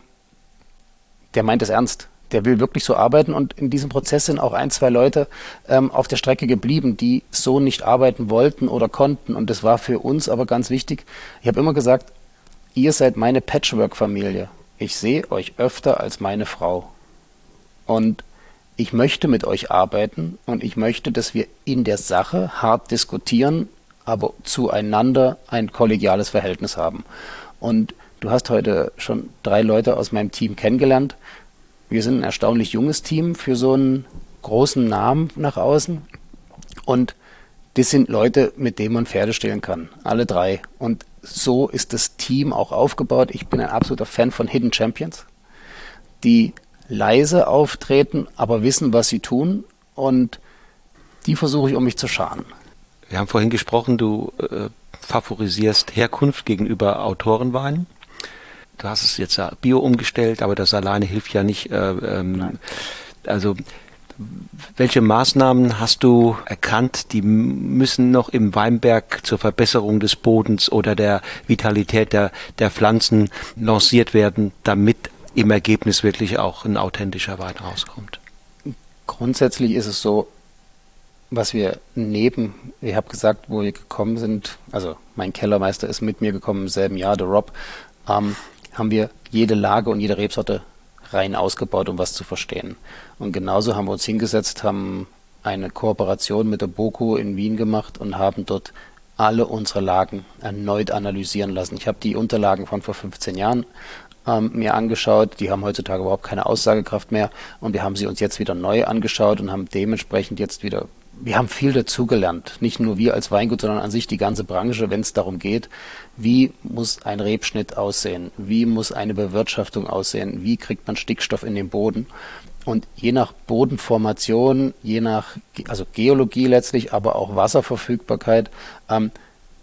der meint es ernst. Der will wirklich so arbeiten und in diesem Prozess sind auch ein, zwei Leute ähm, auf der Strecke geblieben, die so nicht arbeiten wollten oder konnten. Und das war für uns aber ganz wichtig. Ich habe immer gesagt, ihr seid meine Patchwork-Familie. Ich sehe euch öfter als meine Frau. Und ich möchte mit euch arbeiten und ich möchte, dass wir in der Sache hart diskutieren, aber zueinander ein kollegiales Verhältnis haben. Und Du hast heute schon drei Leute aus meinem Team kennengelernt. Wir sind ein erstaunlich junges Team für so einen großen Namen nach außen. Und das sind Leute, mit denen man Pferde stehlen kann. Alle drei. Und so ist das Team auch aufgebaut. Ich bin ein absoluter Fan von Hidden Champions, die leise auftreten, aber wissen, was sie tun. Und die versuche ich, um mich zu scharen. Wir haben vorhin gesprochen, du äh, favorisierst Herkunft gegenüber Autorenweinen du hast es jetzt ja Bio umgestellt, aber das alleine hilft ja nicht. Äh, ähm, also welche Maßnahmen hast du erkannt, die müssen noch im Weinberg zur Verbesserung des Bodens oder der Vitalität der, der Pflanzen lanciert werden, damit im Ergebnis wirklich auch ein authentischer Wein rauskommt? Grundsätzlich ist es so, was wir neben, ich habe gesagt, wo wir gekommen sind, also mein Kellermeister ist mit mir gekommen im selben Jahr, der Rob, ähm, haben wir jede Lage und jede Rebsorte rein ausgebaut, um was zu verstehen. Und genauso haben wir uns hingesetzt, haben eine Kooperation mit der BOKU in Wien gemacht und haben dort alle unsere Lagen erneut analysieren lassen. Ich habe die Unterlagen von vor 15 Jahren ähm, mir angeschaut. Die haben heutzutage überhaupt keine Aussagekraft mehr. Und wir haben sie uns jetzt wieder neu angeschaut und haben dementsprechend jetzt wieder wir haben viel dazugelernt. Nicht nur wir als Weingut, sondern an sich die ganze Branche, wenn es darum geht, wie muss ein Rebschnitt aussehen, wie muss eine Bewirtschaftung aussehen, wie kriegt man Stickstoff in den Boden. Und je nach Bodenformation, je nach also Geologie letztlich, aber auch Wasserverfügbarkeit, ähm,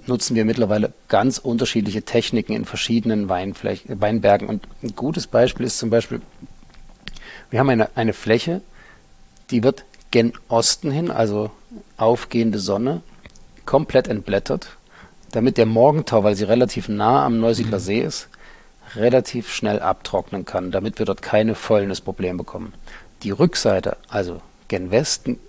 nutzen wir mittlerweile ganz unterschiedliche Techniken in verschiedenen Weinfläch Weinbergen. Und ein gutes Beispiel ist zum Beispiel, wir haben eine, eine Fläche, die wird gen Osten hin, also aufgehende Sonne, komplett entblättert, damit der Morgentau, weil sie relativ nah am Neusiedler See ist, relativ schnell abtrocknen kann, damit wir dort keine Fäulnisprobleme bekommen. Die Rückseite, also gen Westen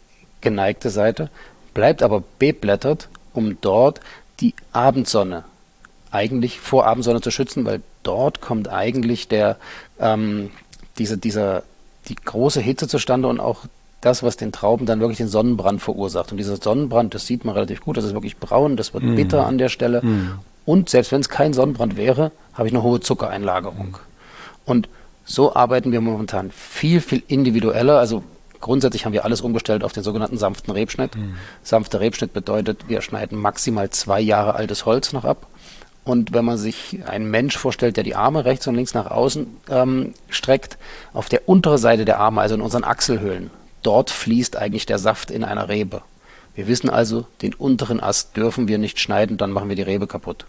geneigte Seite, bleibt aber beblättert, um dort die Abendsonne eigentlich vor Abendsonne zu schützen, weil dort kommt eigentlich der ähm, diese, dieser die große Hitze zustande und auch das, was den Trauben dann wirklich den Sonnenbrand verursacht. Und dieser Sonnenbrand, das sieht man relativ gut, das ist wirklich braun, das wird mm. bitter an der Stelle. Mm. Und selbst wenn es kein Sonnenbrand wäre, habe ich eine hohe Zuckereinlagerung. Mm. Und so arbeiten wir momentan viel, viel individueller. Also grundsätzlich haben wir alles umgestellt auf den sogenannten sanften Rebschnitt. Mm. Sanfter Rebschnitt bedeutet, wir schneiden maximal zwei Jahre altes Holz noch ab. Und wenn man sich einen Mensch vorstellt, der die Arme rechts und links nach außen ähm, streckt, auf der unteren Seite der Arme, also in unseren Achselhöhlen, Dort fließt eigentlich der Saft in einer Rebe. Wir wissen also, den unteren Ast dürfen wir nicht schneiden, dann machen wir die Rebe kaputt.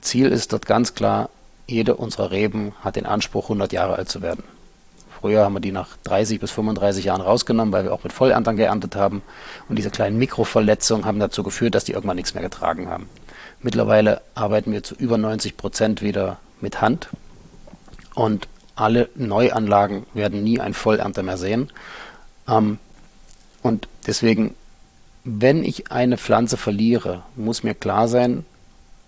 Ziel ist dort ganz klar, jede unserer Reben hat den Anspruch, 100 Jahre alt zu werden. Früher haben wir die nach 30 bis 35 Jahren rausgenommen, weil wir auch mit Vollernten geerntet haben. Und diese kleinen Mikroverletzungen haben dazu geführt, dass die irgendwann nichts mehr getragen haben. Mittlerweile arbeiten wir zu über 90 Prozent wieder mit Hand. Und alle Neuanlagen werden nie ein Vollernter mehr sehen. Ähm, und deswegen, wenn ich eine Pflanze verliere, muss mir klar sein,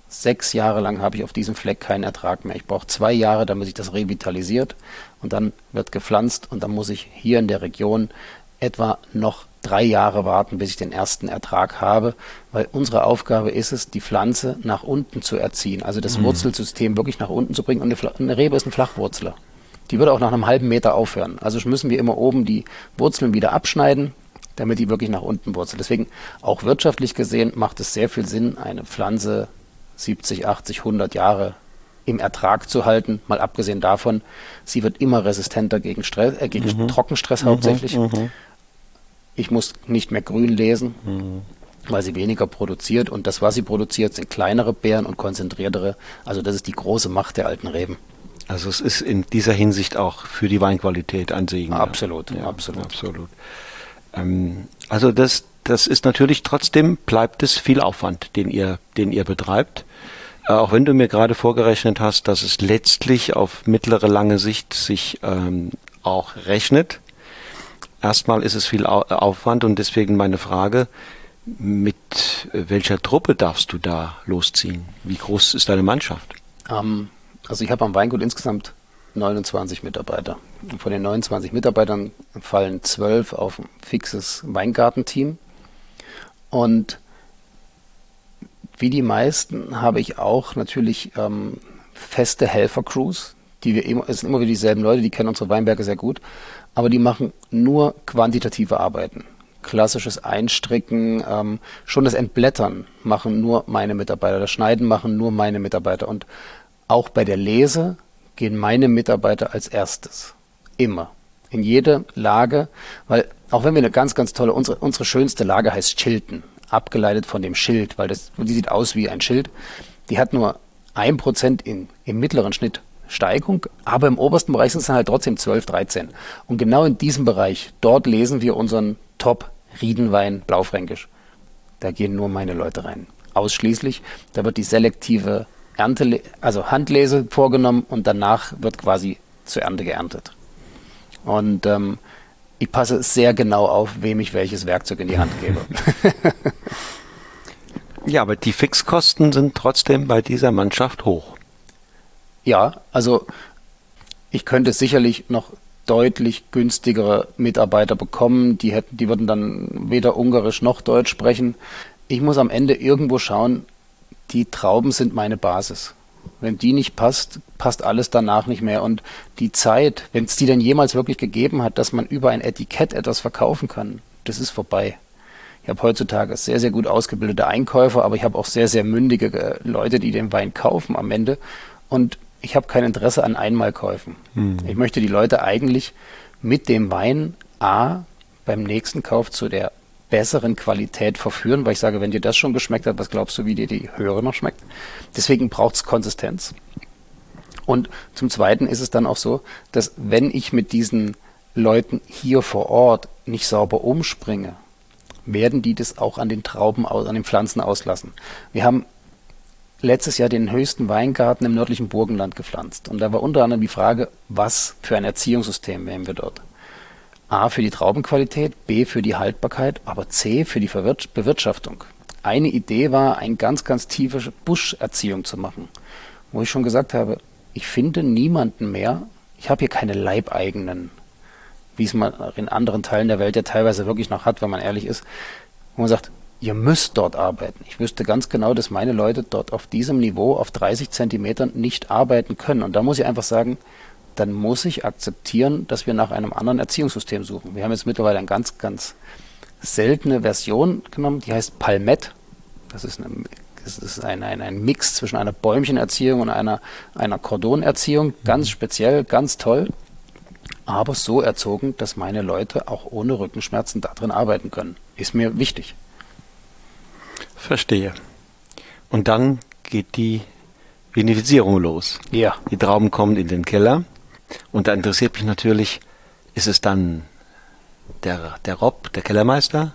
sechs Jahre lang habe ich auf diesem Fleck keinen Ertrag mehr. Ich brauche zwei Jahre, damit sich das revitalisiert und dann wird gepflanzt und dann muss ich hier in der Region etwa noch drei Jahre warten, bis ich den ersten Ertrag habe, weil unsere Aufgabe ist es, die Pflanze nach unten zu erziehen, also das mhm. Wurzelsystem wirklich nach unten zu bringen. Und eine, Rebe ist ein Flachwurzler. Die würde auch nach einem halben Meter aufhören. Also müssen wir immer oben die Wurzeln wieder abschneiden, damit die wirklich nach unten wurzelt. Deswegen auch wirtschaftlich gesehen macht es sehr viel Sinn, eine Pflanze 70, 80, 100 Jahre im Ertrag zu halten. Mal abgesehen davon, sie wird immer resistenter gegen, Stress, äh, gegen mhm. Trockenstress hauptsächlich. Mhm, mhm. Ich muss nicht mehr grün lesen, mhm. weil sie weniger produziert. Und das, was sie produziert, sind kleinere Beeren und konzentriertere. Also das ist die große Macht der alten Reben. Also es ist in dieser Hinsicht auch für die Weinqualität ein Segen. Absolut, ja, absolut. absolut. Ähm, also das, das ist natürlich trotzdem bleibt es viel Aufwand, den ihr, den ihr betreibt. Äh, auch wenn du mir gerade vorgerechnet hast, dass es letztlich auf mittlere, lange Sicht sich ähm, auch rechnet. Erstmal ist es viel Aufwand und deswegen meine Frage, mit welcher Truppe darfst du da losziehen? Wie groß ist deine Mannschaft? Ähm, also ich habe am Weingut insgesamt 29 Mitarbeiter. Und von den 29 Mitarbeitern fallen 12 auf ein fixes Weingartenteam. Und wie die meisten habe ich auch natürlich ähm, feste Helfercrews, die wir immer, es sind immer wieder dieselben Leute, die kennen unsere Weinberge sehr gut, aber die machen nur quantitative Arbeiten. Klassisches Einstricken, ähm, schon das Entblättern machen nur meine Mitarbeiter, das Schneiden machen nur meine Mitarbeiter und auch bei der Lese gehen meine Mitarbeiter als erstes. Immer. In jede Lage, weil auch wenn wir eine ganz, ganz tolle, unsere, unsere schönste Lage heißt Chilton abgeleitet von dem Schild, weil das, die sieht aus wie ein Schild. Die hat nur ein Prozent im mittleren Schnitt Steigung, aber im obersten Bereich sind es dann halt trotzdem 12, 13. Und genau in diesem Bereich, dort lesen wir unseren Top Riedenwein Blaufränkisch. Da gehen nur meine Leute rein. Ausschließlich. Da wird die selektive Ernte, also Handlese vorgenommen und danach wird quasi zur Ernte geerntet. Und ähm, ich passe sehr genau auf, wem ich welches Werkzeug in die Hand gebe. ja, aber die Fixkosten sind trotzdem bei dieser Mannschaft hoch. Ja, also ich könnte sicherlich noch deutlich günstigere Mitarbeiter bekommen. Die hätten, die würden dann weder Ungarisch noch Deutsch sprechen. Ich muss am Ende irgendwo schauen, die Trauben sind meine Basis. Wenn die nicht passt, passt alles danach nicht mehr. Und die Zeit, wenn es die denn jemals wirklich gegeben hat, dass man über ein Etikett etwas verkaufen kann, das ist vorbei. Ich habe heutzutage sehr, sehr gut ausgebildete Einkäufer, aber ich habe auch sehr, sehr mündige äh, Leute, die den Wein kaufen am Ende. Und ich habe kein Interesse an Einmalkäufen. Hm. Ich möchte die Leute eigentlich mit dem Wein A beim nächsten Kauf zu der besseren Qualität verführen, weil ich sage, wenn dir das schon geschmeckt hat, was glaubst du, wie dir die höhere noch schmeckt? Deswegen braucht es Konsistenz. Und zum Zweiten ist es dann auch so, dass wenn ich mit diesen Leuten hier vor Ort nicht sauber umspringe, werden die das auch an den Trauben, an den Pflanzen auslassen. Wir haben letztes Jahr den höchsten Weingarten im nördlichen Burgenland gepflanzt. Und da war unter anderem die Frage, was für ein Erziehungssystem wählen wir dort? A für die Traubenqualität, B für die Haltbarkeit, aber C für die Bewirtschaftung. Eine Idee war, eine ganz, ganz tiefe Buscherziehung zu machen, wo ich schon gesagt habe, ich finde niemanden mehr, ich habe hier keine Leibeigenen, wie es man in anderen Teilen der Welt ja teilweise wirklich noch hat, wenn man ehrlich ist, wo man sagt, ihr müsst dort arbeiten. Ich wüsste ganz genau, dass meine Leute dort auf diesem Niveau, auf 30 Zentimetern, nicht arbeiten können. Und da muss ich einfach sagen, dann muss ich akzeptieren, dass wir nach einem anderen Erziehungssystem suchen. Wir haben jetzt mittlerweile eine ganz, ganz seltene Version genommen, die heißt Palmett. Das ist, eine, das ist ein, ein, ein Mix zwischen einer Bäumchenerziehung und einer, einer Kordonerziehung. Ganz speziell, ganz toll. Aber so erzogen, dass meine Leute auch ohne Rückenschmerzen darin arbeiten können. Ist mir wichtig. Verstehe. Und dann geht die Vinifizierung los. Ja. Die Trauben kommen in den Keller. Und da interessiert mich natürlich, ist es dann der, der Rob, der Kellermeister?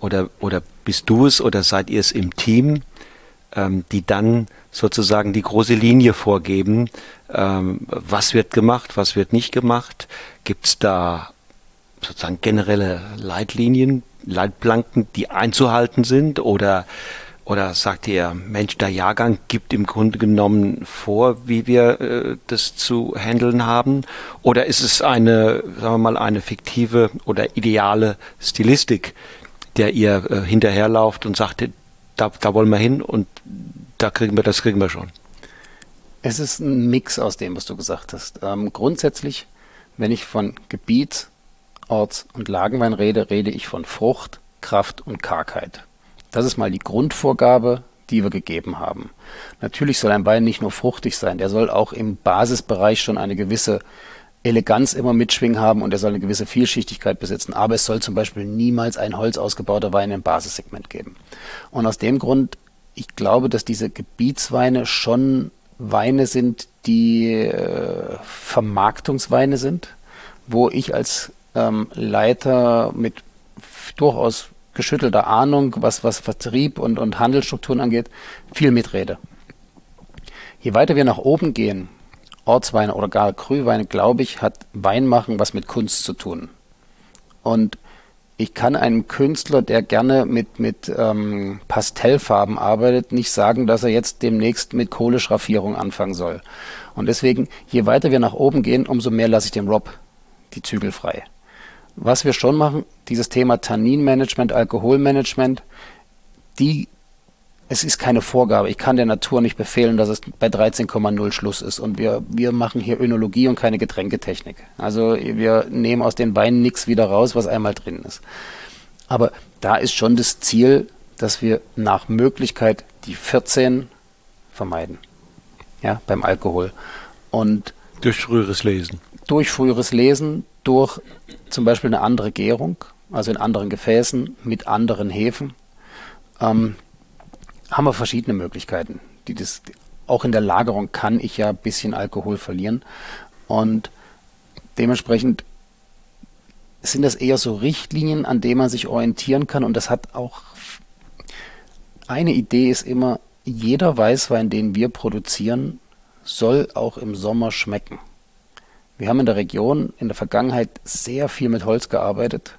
Oder, oder bist du es oder seid ihr es im Team, ähm, die dann sozusagen die große Linie vorgeben? Ähm, was wird gemacht, was wird nicht gemacht? Gibt es da sozusagen generelle Leitlinien, Leitplanken, die einzuhalten sind? Oder oder sagt ihr, Mensch, der Jahrgang gibt im Grunde genommen vor, wie wir äh, das zu handeln haben? Oder ist es eine, sagen wir mal, eine fiktive oder ideale Stilistik, der ihr äh, hinterherlauft und sagt, da, da wollen wir hin und da kriegen wir, das kriegen wir schon? Es ist ein Mix aus dem, was du gesagt hast. Ähm, grundsätzlich, wenn ich von Gebiet, Orts- und Lagenwein rede, rede ich von Frucht, Kraft und Kargheit. Das ist mal die Grundvorgabe, die wir gegeben haben. Natürlich soll ein Wein nicht nur fruchtig sein, der soll auch im Basisbereich schon eine gewisse Eleganz immer mitschwingen haben und er soll eine gewisse Vielschichtigkeit besitzen. Aber es soll zum Beispiel niemals ein holzausgebauter Wein im Basissegment geben. Und aus dem Grund, ich glaube, dass diese Gebietsweine schon Weine sind, die äh, Vermarktungsweine sind, wo ich als ähm, Leiter mit durchaus geschüttelter Ahnung, was, was Vertrieb und, und Handelsstrukturen angeht, viel mitrede. Je weiter wir nach oben gehen, Ortsweine oder gar Krühweine, glaube ich, hat Weinmachen was mit Kunst zu tun. Und ich kann einem Künstler, der gerne mit, mit ähm, Pastellfarben arbeitet, nicht sagen, dass er jetzt demnächst mit Kohleschraffierung anfangen soll. Und deswegen, je weiter wir nach oben gehen, umso mehr lasse ich dem Rob die Zügel frei. Was wir schon machen, dieses Thema Tanninmanagement, Alkoholmanagement, die, es ist keine Vorgabe. Ich kann der Natur nicht befehlen, dass es bei 13,0 Schluss ist. Und wir, wir machen hier Önologie und keine Getränketechnik. Also wir nehmen aus den Weinen nichts wieder raus, was einmal drin ist. Aber da ist schon das Ziel, dass wir nach Möglichkeit die 14 vermeiden. Ja, beim Alkohol. Und durch früheres Lesen. Durch früheres Lesen, durch zum Beispiel eine andere Gärung, also in anderen Gefäßen mit anderen Hefen, ähm, haben wir verschiedene Möglichkeiten. Die das, auch in der Lagerung kann ich ja ein bisschen Alkohol verlieren und dementsprechend sind das eher so Richtlinien, an denen man sich orientieren kann und das hat auch eine Idee ist immer, jeder Weißwein, den wir produzieren, soll auch im Sommer schmecken. Wir haben in der Region in der Vergangenheit sehr viel mit Holz gearbeitet,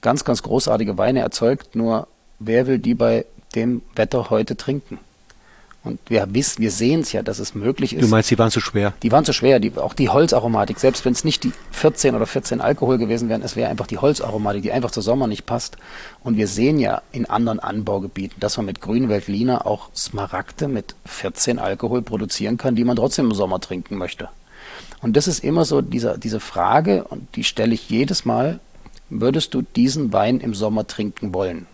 ganz, ganz großartige Weine erzeugt, nur wer will die bei dem Wetter heute trinken? Und wir wissen, wir sehen es ja, dass es möglich ist. Du meinst, die waren zu schwer? Die waren zu schwer, die, auch die Holzaromatik, selbst wenn es nicht die 14 oder 14 Alkohol gewesen wären, es wäre einfach die Holzaromatik, die einfach zur Sommer nicht passt. Und wir sehen ja in anderen Anbaugebieten, dass man mit Grünweltliner auch Smaragde mit 14 Alkohol produzieren kann, die man trotzdem im Sommer trinken möchte. Und das ist immer so dieser, diese Frage, und die stelle ich jedes Mal, würdest du diesen Wein im Sommer trinken wollen?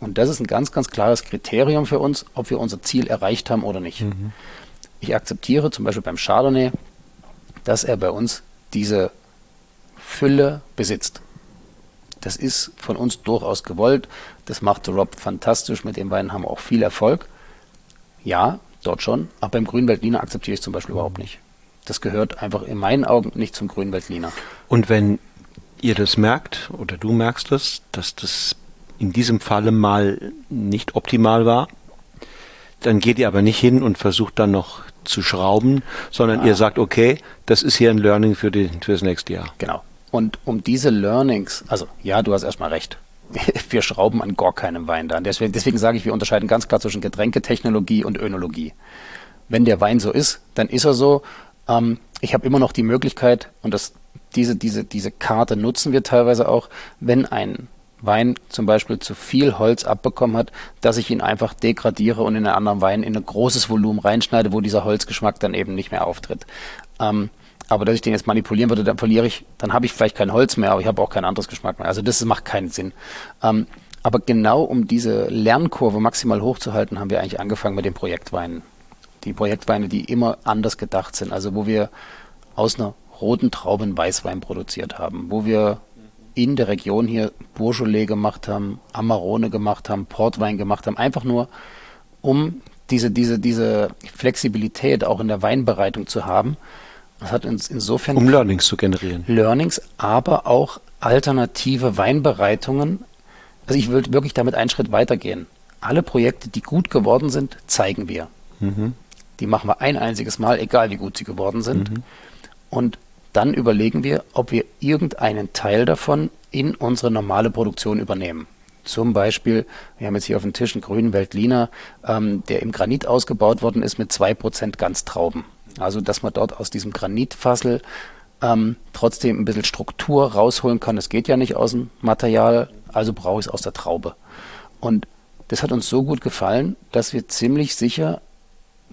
Und das ist ein ganz, ganz klares Kriterium für uns, ob wir unser Ziel erreicht haben oder nicht. Mhm. Ich akzeptiere zum Beispiel beim Chardonnay, dass er bei uns diese Fülle besitzt. Das ist von uns durchaus gewollt. Das macht Rob fantastisch. Mit dem Wein haben wir auch viel Erfolg. Ja, dort schon. Aber beim Grünweltliner akzeptiere ich zum Beispiel überhaupt nicht. Das gehört einfach in meinen Augen nicht zum Grünweltliner. Und wenn ihr das merkt oder du merkst es, dass das in diesem Falle mal nicht optimal war, dann geht ihr aber nicht hin und versucht dann noch zu schrauben, sondern ah. ihr sagt, okay, das ist hier ein Learning für, die, für das nächste Jahr. Genau. Und um diese Learnings, also ja, du hast erstmal recht. Wir schrauben an gar keinem Wein da. Deswegen, deswegen sage ich, wir unterscheiden ganz klar zwischen Getränketechnologie und Önologie. Wenn der Wein so ist, dann ist er so ähm, ich habe immer noch die Möglichkeit, und das, diese, diese, diese Karte nutzen wir teilweise auch, wenn ein Wein zum Beispiel zu viel Holz abbekommen hat, dass ich ihn einfach degradiere und in einen anderen Wein in ein großes Volumen reinschneide, wo dieser Holzgeschmack dann eben nicht mehr auftritt. Ähm, aber dass ich den jetzt manipulieren würde, dann verliere ich, dann habe ich vielleicht kein Holz mehr, aber ich habe auch kein anderes Geschmack mehr. Also das macht keinen Sinn. Ähm, aber genau um diese Lernkurve maximal hochzuhalten, haben wir eigentlich angefangen mit den Projektweinen die Projektweine, die immer anders gedacht sind. Also wo wir aus einer roten Traube einen Weißwein produziert haben, wo wir in der Region hier Bourgeois gemacht haben, Amarone gemacht haben, Portwein gemacht haben, einfach nur um diese, diese, diese Flexibilität auch in der Weinbereitung zu haben Das hat uns insofern um Learnings zu generieren. Learnings, aber auch alternative Weinbereitungen. Also ich würde wirklich damit einen Schritt weitergehen. Alle Projekte, die gut geworden sind, zeigen wir. Mhm. Die machen wir ein einziges Mal, egal wie gut sie geworden sind. Mhm. Und dann überlegen wir, ob wir irgendeinen Teil davon in unsere normale Produktion übernehmen. Zum Beispiel, wir haben jetzt hier auf dem Tisch einen grünen Veltliner, ähm, der im Granit ausgebaut worden ist mit 2% Ganztrauben. Also, dass man dort aus diesem Granitfassel ähm, trotzdem ein bisschen Struktur rausholen kann. Das geht ja nicht aus dem Material, also brauche ich es aus der Traube. Und das hat uns so gut gefallen, dass wir ziemlich sicher,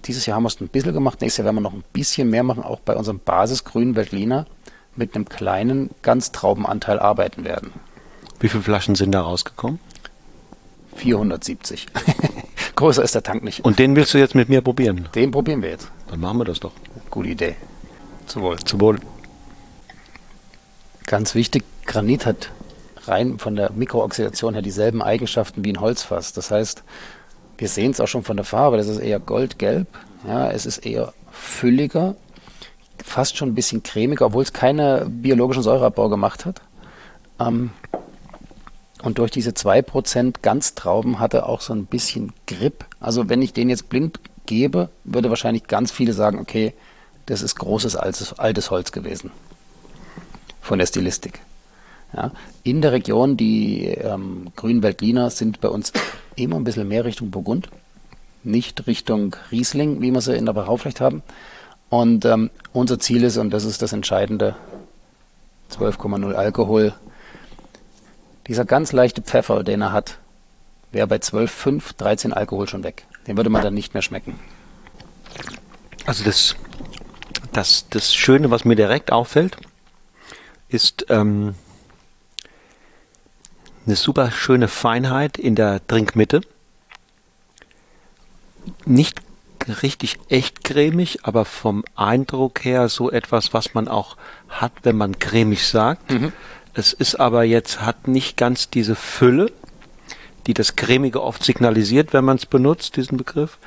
dieses Jahr haben wir es ein bisschen gemacht, nächstes Jahr werden wir noch ein bisschen mehr machen, auch bei unserem Basisgrünen Veltliner mit einem kleinen Ganztraubenanteil arbeiten werden. Wie viele Flaschen sind da rausgekommen? 470. Größer ist der Tank nicht. Und den willst du jetzt mit mir probieren? Den probieren wir jetzt. Dann machen wir das doch. Gute Idee. Zu wohl. Zu wohl. Ganz wichtig, Granit hat rein von der Mikrooxidation her dieselben Eigenschaften wie ein Holzfass. Das heißt, wir sehen es auch schon von der Farbe, das ist eher goldgelb. Ja, es ist eher fülliger, fast schon ein bisschen cremiger, obwohl es keine biologischen Säureabbau gemacht hat. Ähm, und durch diese 2% Ganztrauben hat er auch so ein bisschen Grip. Also wenn ich den jetzt blind gebe, würde wahrscheinlich ganz viele sagen, okay, das ist großes altes, altes Holz gewesen. Von der Stilistik. Ja. In der Region, die ähm, grünen Veltliner sind bei uns immer ein bisschen mehr Richtung Burgund. Nicht Richtung Riesling, wie wir sie in der Barauflecht haben. Und ähm, unser Ziel ist, und das ist das Entscheidende, 12,0 Alkohol, dieser ganz leichte Pfeffer, den er hat, wäre bei 12,5, 13 Alkohol schon weg. Den würde man dann nicht mehr schmecken. Also das, das, das Schöne, was mir direkt auffällt, ist ähm, eine super schöne Feinheit in der Trinkmitte. Nicht richtig echt cremig, aber vom Eindruck her so etwas, was man auch hat, wenn man cremig sagt. Mhm. Es ist aber jetzt, hat nicht ganz diese Fülle, die das Cremige oft signalisiert, wenn man es benutzt, diesen Begriff.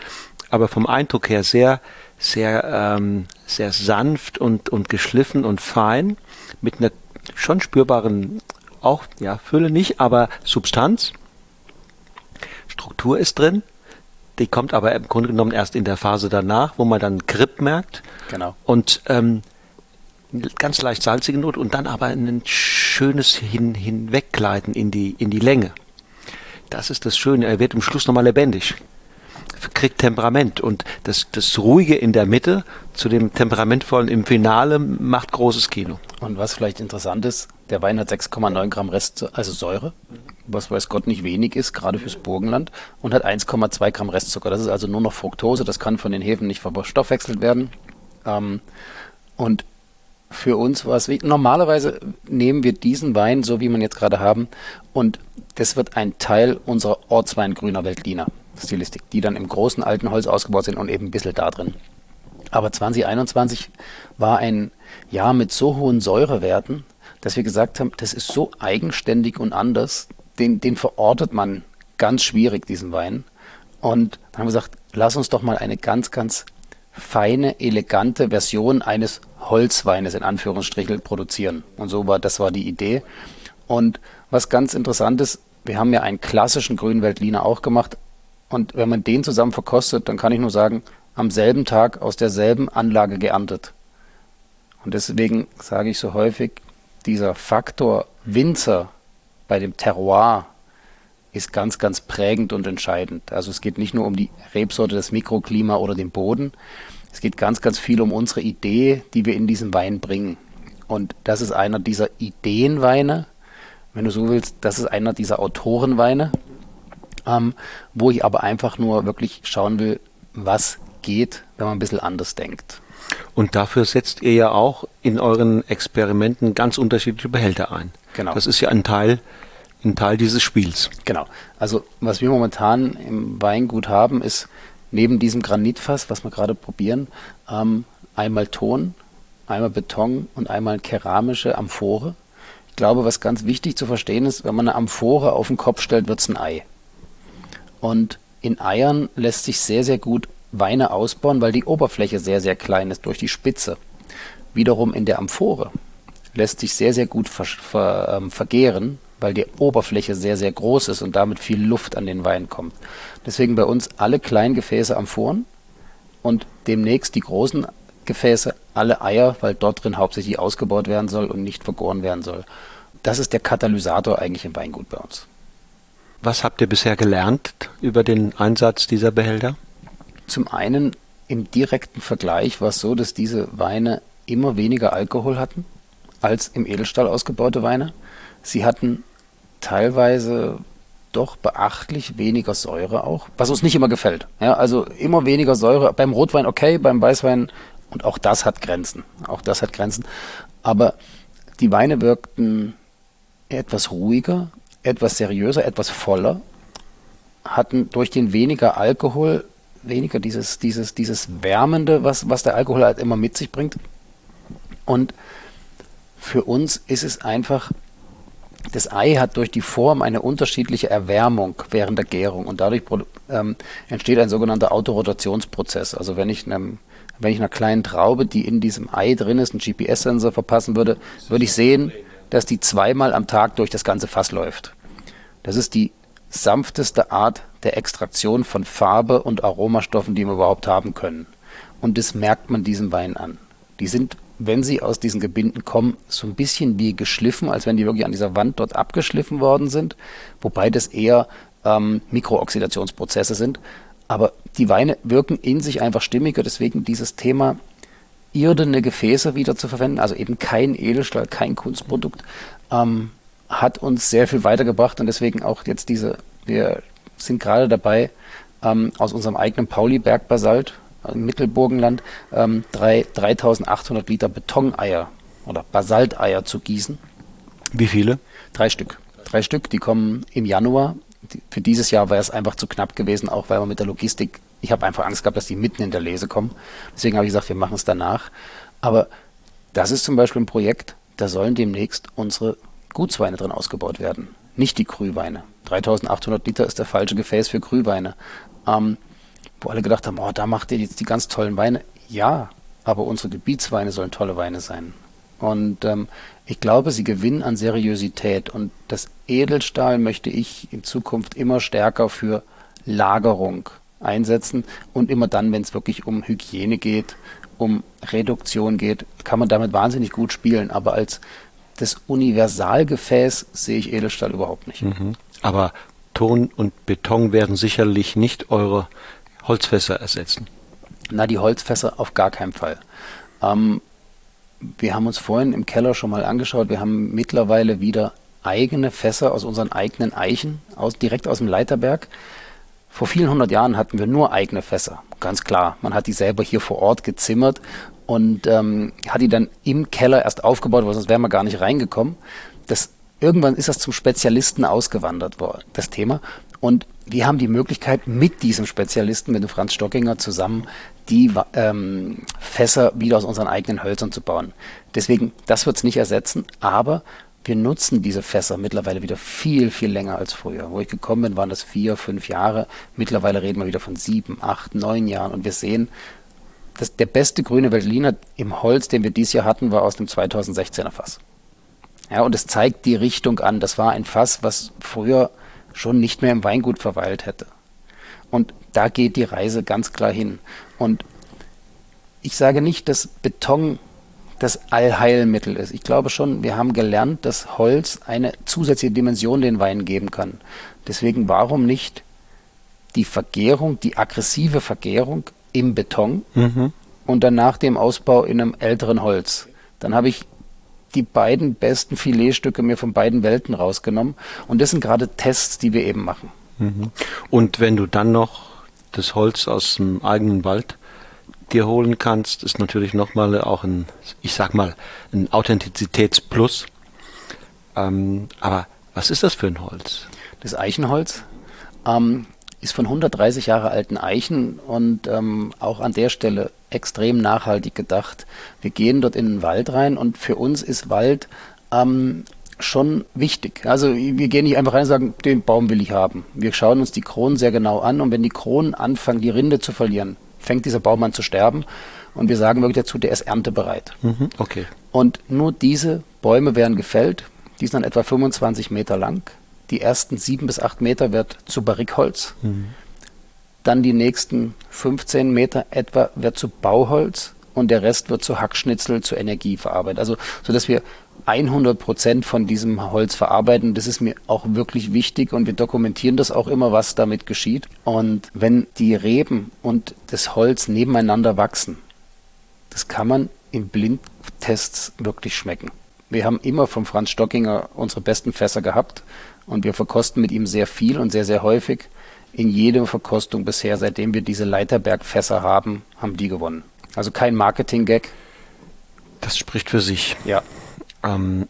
Aber vom Eindruck her sehr, sehr, ähm, sehr sanft und, und geschliffen und fein, mit einer schon spürbaren, auch, ja, Fülle nicht, aber Substanz. Struktur ist drin. Die kommt aber im Grunde genommen erst in der Phase danach, wo man dann Grip merkt. Genau. Und ähm, ganz leicht salzige Note und dann aber ein schönes Hin Hinweggleiten in die, in die Länge. Das ist das Schöne. Er wird im Schluss nochmal lebendig. Kriegt Temperament. Und das, das Ruhige in der Mitte zu dem Temperamentvollen im Finale macht großes Kino. Und was vielleicht interessant ist, der Wein hat 6,9 Gramm Rest, also Säure, was weiß Gott nicht wenig ist, gerade fürs Burgenland, und hat 1,2 Gramm Restzucker. Das ist also nur noch Fructose, das kann von den Hefen nicht verstoffwechselt werden. Ähm, und für uns war es wichtig. Normalerweise nehmen wir diesen Wein, so wie wir ihn jetzt gerade haben, und das wird ein Teil unserer Ortswein Grüner Veltliner Stilistik, die dann im großen alten Holz ausgebaut sind und eben ein bisschen da drin. Aber 2021 war ein Jahr mit so hohen Säurewerten, dass wir gesagt haben, das ist so eigenständig und anders, den, den verortet man ganz schwierig, diesen Wein. Und dann haben wir gesagt, lass uns doch mal eine ganz, ganz feine, elegante Version eines Holzweines in Anführungsstrichen produzieren. Und so war, das war die Idee. Und was ganz interessant ist, wir haben ja einen klassischen grünen Veltliner auch gemacht. Und wenn man den zusammen verkostet, dann kann ich nur sagen, am selben Tag aus derselben Anlage geerntet. Und deswegen sage ich so häufig, dieser Faktor Winzer bei dem Terroir ist ganz, ganz prägend und entscheidend. Also es geht nicht nur um die Rebsorte, das Mikroklima oder den Boden. Es geht ganz, ganz viel um unsere Idee, die wir in diesen Wein bringen. Und das ist einer dieser Ideenweine, wenn du so willst, das ist einer dieser Autorenweine, ähm, wo ich aber einfach nur wirklich schauen will, was geht, wenn man ein bisschen anders denkt. Und dafür setzt ihr ja auch in euren Experimenten ganz unterschiedliche Behälter ein. Genau. Das ist ja ein Teil ein Teil dieses Spiels. Genau. Also was wir momentan im Weingut haben, ist neben diesem Granitfass, was wir gerade probieren, ähm, einmal Ton, einmal Beton und einmal keramische Amphore. Ich glaube, was ganz wichtig zu verstehen ist, wenn man eine Amphore auf den Kopf stellt, wird es ein Ei. Und in Eiern lässt sich sehr, sehr gut Weine ausbauen, weil die Oberfläche sehr, sehr klein ist durch die Spitze. wiederum in der Amphore lässt sich sehr, sehr gut ver ver ähm, vergehren, weil die Oberfläche sehr, sehr groß ist und damit viel Luft an den Wein kommt. Deswegen bei uns alle kleinen Gefäße Amphoren und demnächst die großen Gefäße alle Eier, weil dort drin hauptsächlich ausgebaut werden soll und nicht vergoren werden soll. Das ist der Katalysator eigentlich im Weingut bei uns. Was habt ihr bisher gelernt über den Einsatz dieser Behälter? Zum einen im direkten Vergleich war es so, dass diese Weine immer weniger Alkohol hatten als im Edelstahl ausgebaute Weine. Sie hatten teilweise doch beachtlich weniger Säure auch, was uns nicht immer gefällt. Ja, also immer weniger Säure. Beim Rotwein okay, beim Weißwein und auch das hat Grenzen. Auch das hat Grenzen. Aber die Weine wirkten etwas ruhiger, etwas seriöser, etwas voller, hatten durch den weniger Alkohol weniger dieses, dieses, dieses Wärmende, was, was der Alkohol halt immer mit sich bringt. Und für uns ist es einfach, das Ei hat durch die Form eine unterschiedliche Erwärmung während der Gärung und dadurch ähm, entsteht ein sogenannter Autorotationsprozess. Also wenn ich einem wenn ich einer kleinen Traube, die in diesem Ei drin ist, einen GPS-Sensor verpassen würde, würde ich sehen, dass die zweimal am Tag durch das ganze Fass läuft. Das ist die sanfteste Art der Extraktion von Farbe und Aromastoffen, die wir überhaupt haben können. Und das merkt man diesem Wein an. Die sind, wenn sie aus diesen Gebinden kommen, so ein bisschen wie geschliffen, als wenn die wirklich an dieser Wand dort abgeschliffen worden sind, wobei das eher ähm, Mikrooxidationsprozesse sind. Aber die Weine wirken in sich einfach stimmiger, deswegen dieses Thema irdene Gefäße wieder zu verwenden, also eben kein Edelstahl, kein Kunstprodukt, ähm, hat uns sehr viel weitergebracht und deswegen auch jetzt diese, wir sind gerade dabei, ähm, aus unserem eigenen Pauli-Bergbasalt im Mittelburgenland ähm, drei, 3800 Liter Betoneier oder Basalteier zu gießen. Wie viele? Drei Stück. Drei Stück, die kommen im Januar. Für dieses Jahr wäre es einfach zu knapp gewesen, auch weil wir mit der Logistik, ich habe einfach Angst gehabt, dass die mitten in der Lese kommen. Deswegen habe ich gesagt, wir machen es danach. Aber das ist zum Beispiel ein Projekt, da sollen demnächst unsere Gutsweine drin ausgebaut werden, nicht die Krühweine. 3800 Liter ist der falsche Gefäß für Krühweine. Ähm, wo alle gedacht haben, oh, da macht ihr jetzt die ganz tollen Weine. Ja, aber unsere Gebietsweine sollen tolle Weine sein. Und ähm, ich glaube, sie gewinnen an Seriosität. Und das Edelstahl möchte ich in Zukunft immer stärker für Lagerung einsetzen. Und immer dann, wenn es wirklich um Hygiene geht, um Reduktion geht, kann man damit wahnsinnig gut spielen. Aber als das Universalgefäß sehe ich Edelstahl überhaupt nicht. Mhm. Aber Ton und Beton werden sicherlich nicht eure Holzfässer ersetzen. Na, die Holzfässer auf gar keinen Fall. Ähm, wir haben uns vorhin im Keller schon mal angeschaut. Wir haben mittlerweile wieder eigene Fässer aus unseren eigenen Eichen, aus, direkt aus dem Leiterberg. Vor vielen hundert Jahren hatten wir nur eigene Fässer, ganz klar. Man hat die selber hier vor Ort gezimmert und ähm, hat die dann im Keller erst aufgebaut, weil sonst wären wir gar nicht reingekommen. Das, irgendwann ist das zum Spezialisten ausgewandert worden, das Thema. Und wir haben die Möglichkeit, mit diesem Spezialisten, mit dem Franz Stockinger zusammen, die ähm, Fässer wieder aus unseren eigenen Hölzern zu bauen. Deswegen, das wird es nicht ersetzen, aber wir nutzen diese Fässer mittlerweile wieder viel, viel länger als früher. Wo ich gekommen bin, waren das vier, fünf Jahre. Mittlerweile reden wir wieder von sieben, acht, neun Jahren. Und wir sehen, das, der beste grüne Veltliner im Holz, den wir dieses Jahr hatten, war aus dem 2016er Fass. Ja, und es zeigt die Richtung an. Das war ein Fass, was früher schon nicht mehr im Weingut verweilt hätte. Und da geht die Reise ganz klar hin. Und ich sage nicht, dass Beton das Allheilmittel ist. Ich glaube schon, wir haben gelernt, dass Holz eine zusätzliche Dimension den Wein geben kann. Deswegen warum nicht die Vergärung, die aggressive Vergärung im Beton mhm. und dann nach dem Ausbau in einem älteren Holz. Dann habe ich die beiden besten Filetstücke mir von beiden Welten rausgenommen. Und das sind gerade Tests, die wir eben machen. Mhm. Und wenn du dann noch das Holz aus dem eigenen Wald dir holen kannst, ist natürlich nochmal auch ein, ich sag mal, ein Authentizitätsplus. Ähm, aber was ist das für ein Holz? Das Eichenholz ähm, ist von 130 Jahre alten Eichen und ähm, auch an der Stelle extrem nachhaltig gedacht. Wir gehen dort in den Wald rein und für uns ist Wald ähm, schon wichtig. Also wir gehen nicht einfach rein und sagen, den Baum will ich haben. Wir schauen uns die Kronen sehr genau an und wenn die Kronen anfangen, die Rinde zu verlieren, fängt dieser Baum an zu sterben Und wir sagen wirklich dazu, der ist erntebereit. Mhm, okay. Und nur diese Bäume werden gefällt. Die sind dann etwa 25 Meter lang. Die ersten sieben bis acht Meter wird zu Barrikholz. Mhm. Dann die nächsten 15 Meter etwa wird zu Bauholz und der Rest wird zu Hackschnitzel, zur Energie verarbeitet. Also, so dass wir 100 Prozent von diesem Holz verarbeiten. Das ist mir auch wirklich wichtig und wir dokumentieren das auch immer, was damit geschieht. Und wenn die Reben und das Holz nebeneinander wachsen, das kann man in Blindtests wirklich schmecken. Wir haben immer vom Franz Stockinger unsere besten Fässer gehabt und wir verkosten mit ihm sehr viel und sehr, sehr häufig. In jeder Verkostung bisher, seitdem wir diese Leiterberg-Fässer haben, haben die gewonnen. Also kein Marketing-Gag. Das spricht für sich. Ja. Ähm,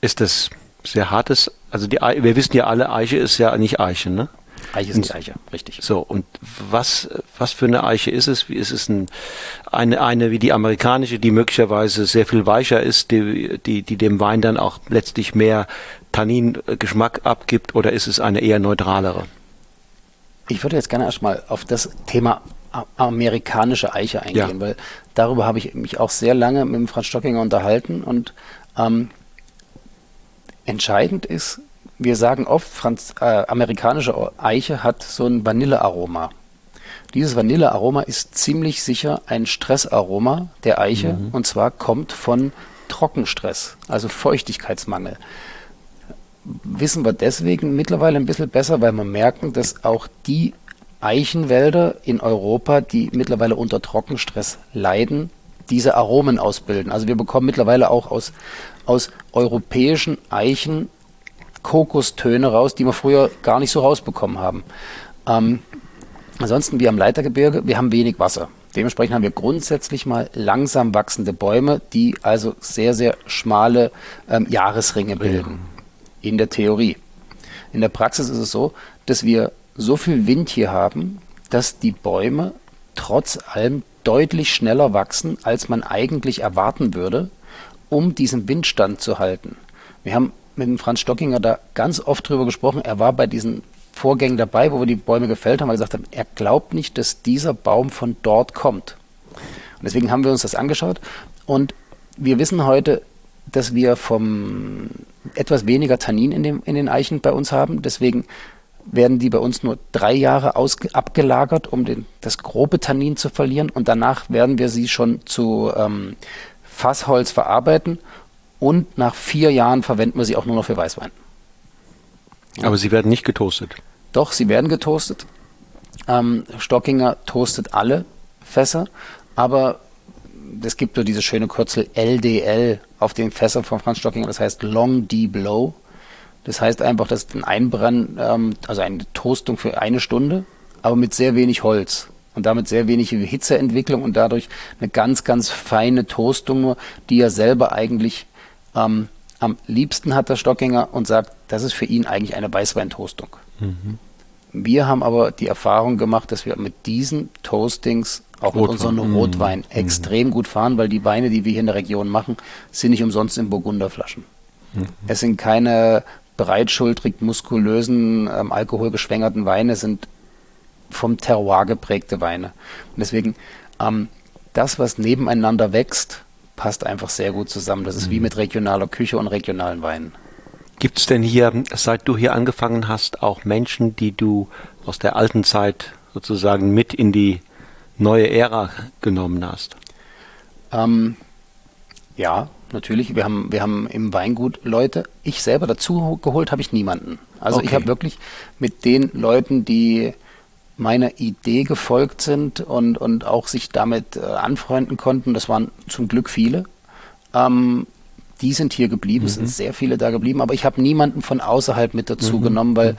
ist das sehr hartes? Also die, wir wissen ja alle, Eiche ist ja nicht Eiche, ne? Eiche ist die Eiche, richtig. So, und was, was für eine Eiche ist es? Wie ist es ein, eine, eine wie die amerikanische, die möglicherweise sehr viel weicher ist, die, die, die dem Wein dann auch letztlich mehr Tannin-Geschmack abgibt, oder ist es eine eher neutralere? Ich würde jetzt gerne erstmal auf das Thema amerikanische Eiche eingehen, ja. weil darüber habe ich mich auch sehr lange mit dem Franz Stockinger unterhalten und ähm, entscheidend ist, wir sagen oft, Franz, äh, amerikanische Eiche hat so ein Vanillearoma. Dieses Vanillearoma ist ziemlich sicher ein Stressaroma der Eiche mhm. und zwar kommt von Trockenstress, also Feuchtigkeitsmangel. Wissen wir deswegen mittlerweile ein bisschen besser, weil wir merken, dass auch die Eichenwälder in Europa, die mittlerweile unter Trockenstress leiden, diese Aromen ausbilden. Also wir bekommen mittlerweile auch aus, aus europäischen Eichen Kokostöne raus, die wir früher gar nicht so rausbekommen haben. Ähm, ansonsten, wir am Leitergebirge, wir haben wenig Wasser. Dementsprechend haben wir grundsätzlich mal langsam wachsende Bäume, die also sehr, sehr schmale ähm, Jahresringe bilden. In der Theorie. In der Praxis ist es so, dass wir so viel Wind hier haben, dass die Bäume trotz allem deutlich schneller wachsen, als man eigentlich erwarten würde, um diesen Windstand zu halten. Wir haben mit dem Franz Stockinger da ganz oft drüber gesprochen. Er war bei diesen Vorgängen dabei, wo wir die Bäume gefällt haben, weil er gesagt hat, er glaubt nicht, dass dieser Baum von dort kommt. Und deswegen haben wir uns das angeschaut und wir wissen heute, dass wir vom etwas weniger Tannin in, dem, in den Eichen bei uns haben. Deswegen werden die bei uns nur drei Jahre abgelagert, um den, das grobe Tannin zu verlieren. Und danach werden wir sie schon zu ähm, Fassholz verarbeiten und nach vier Jahren verwenden wir sie auch nur noch für Weißwein. Ja. Aber sie werden nicht getoastet. Doch, sie werden getoastet. Ähm, Stockinger toastet alle Fässer, aber es gibt nur diese schöne Kürzel LDL auf den Fässern von Franz Stockinger, das heißt Long Deep Low. Das heißt einfach, dass ein Einbrennen, ähm, also eine Toastung für eine Stunde, aber mit sehr wenig Holz und damit sehr wenig Hitzeentwicklung und dadurch eine ganz, ganz feine Toastung die er selber eigentlich ähm, am liebsten hat der Stockinger und sagt, das ist für ihn eigentlich eine Weißweintoastung. Mhm. Wir haben aber die Erfahrung gemacht, dass wir mit diesen Toastings auch Rotwein. mit unserem mhm. Rotwein mhm. extrem gut fahren, weil die Weine, die wir hier in der Region machen, sind nicht umsonst in Burgunderflaschen. Mhm. Es sind keine breitschultrig, muskulösen, ähm, alkoholgeschwängerten Weine, es sind vom Terroir geprägte Weine. Und deswegen, ähm, das, was nebeneinander wächst, passt einfach sehr gut zusammen. Das ist mhm. wie mit regionaler Küche und regionalen Weinen. Gibt es denn hier, seit du hier angefangen hast, auch Menschen, die du aus der alten Zeit sozusagen mit in die neue Ära genommen hast? Ähm, ja, natürlich. Wir haben, wir haben im Weingut Leute. Ich selber dazu geholt habe ich niemanden. Also okay. ich habe wirklich mit den Leuten, die meiner Idee gefolgt sind und, und auch sich damit äh, anfreunden konnten. Das waren zum Glück viele. Ähm, die sind hier geblieben, mhm. es sind mhm. sehr viele da geblieben, aber ich habe niemanden von außerhalb mit dazu mhm. genommen, weil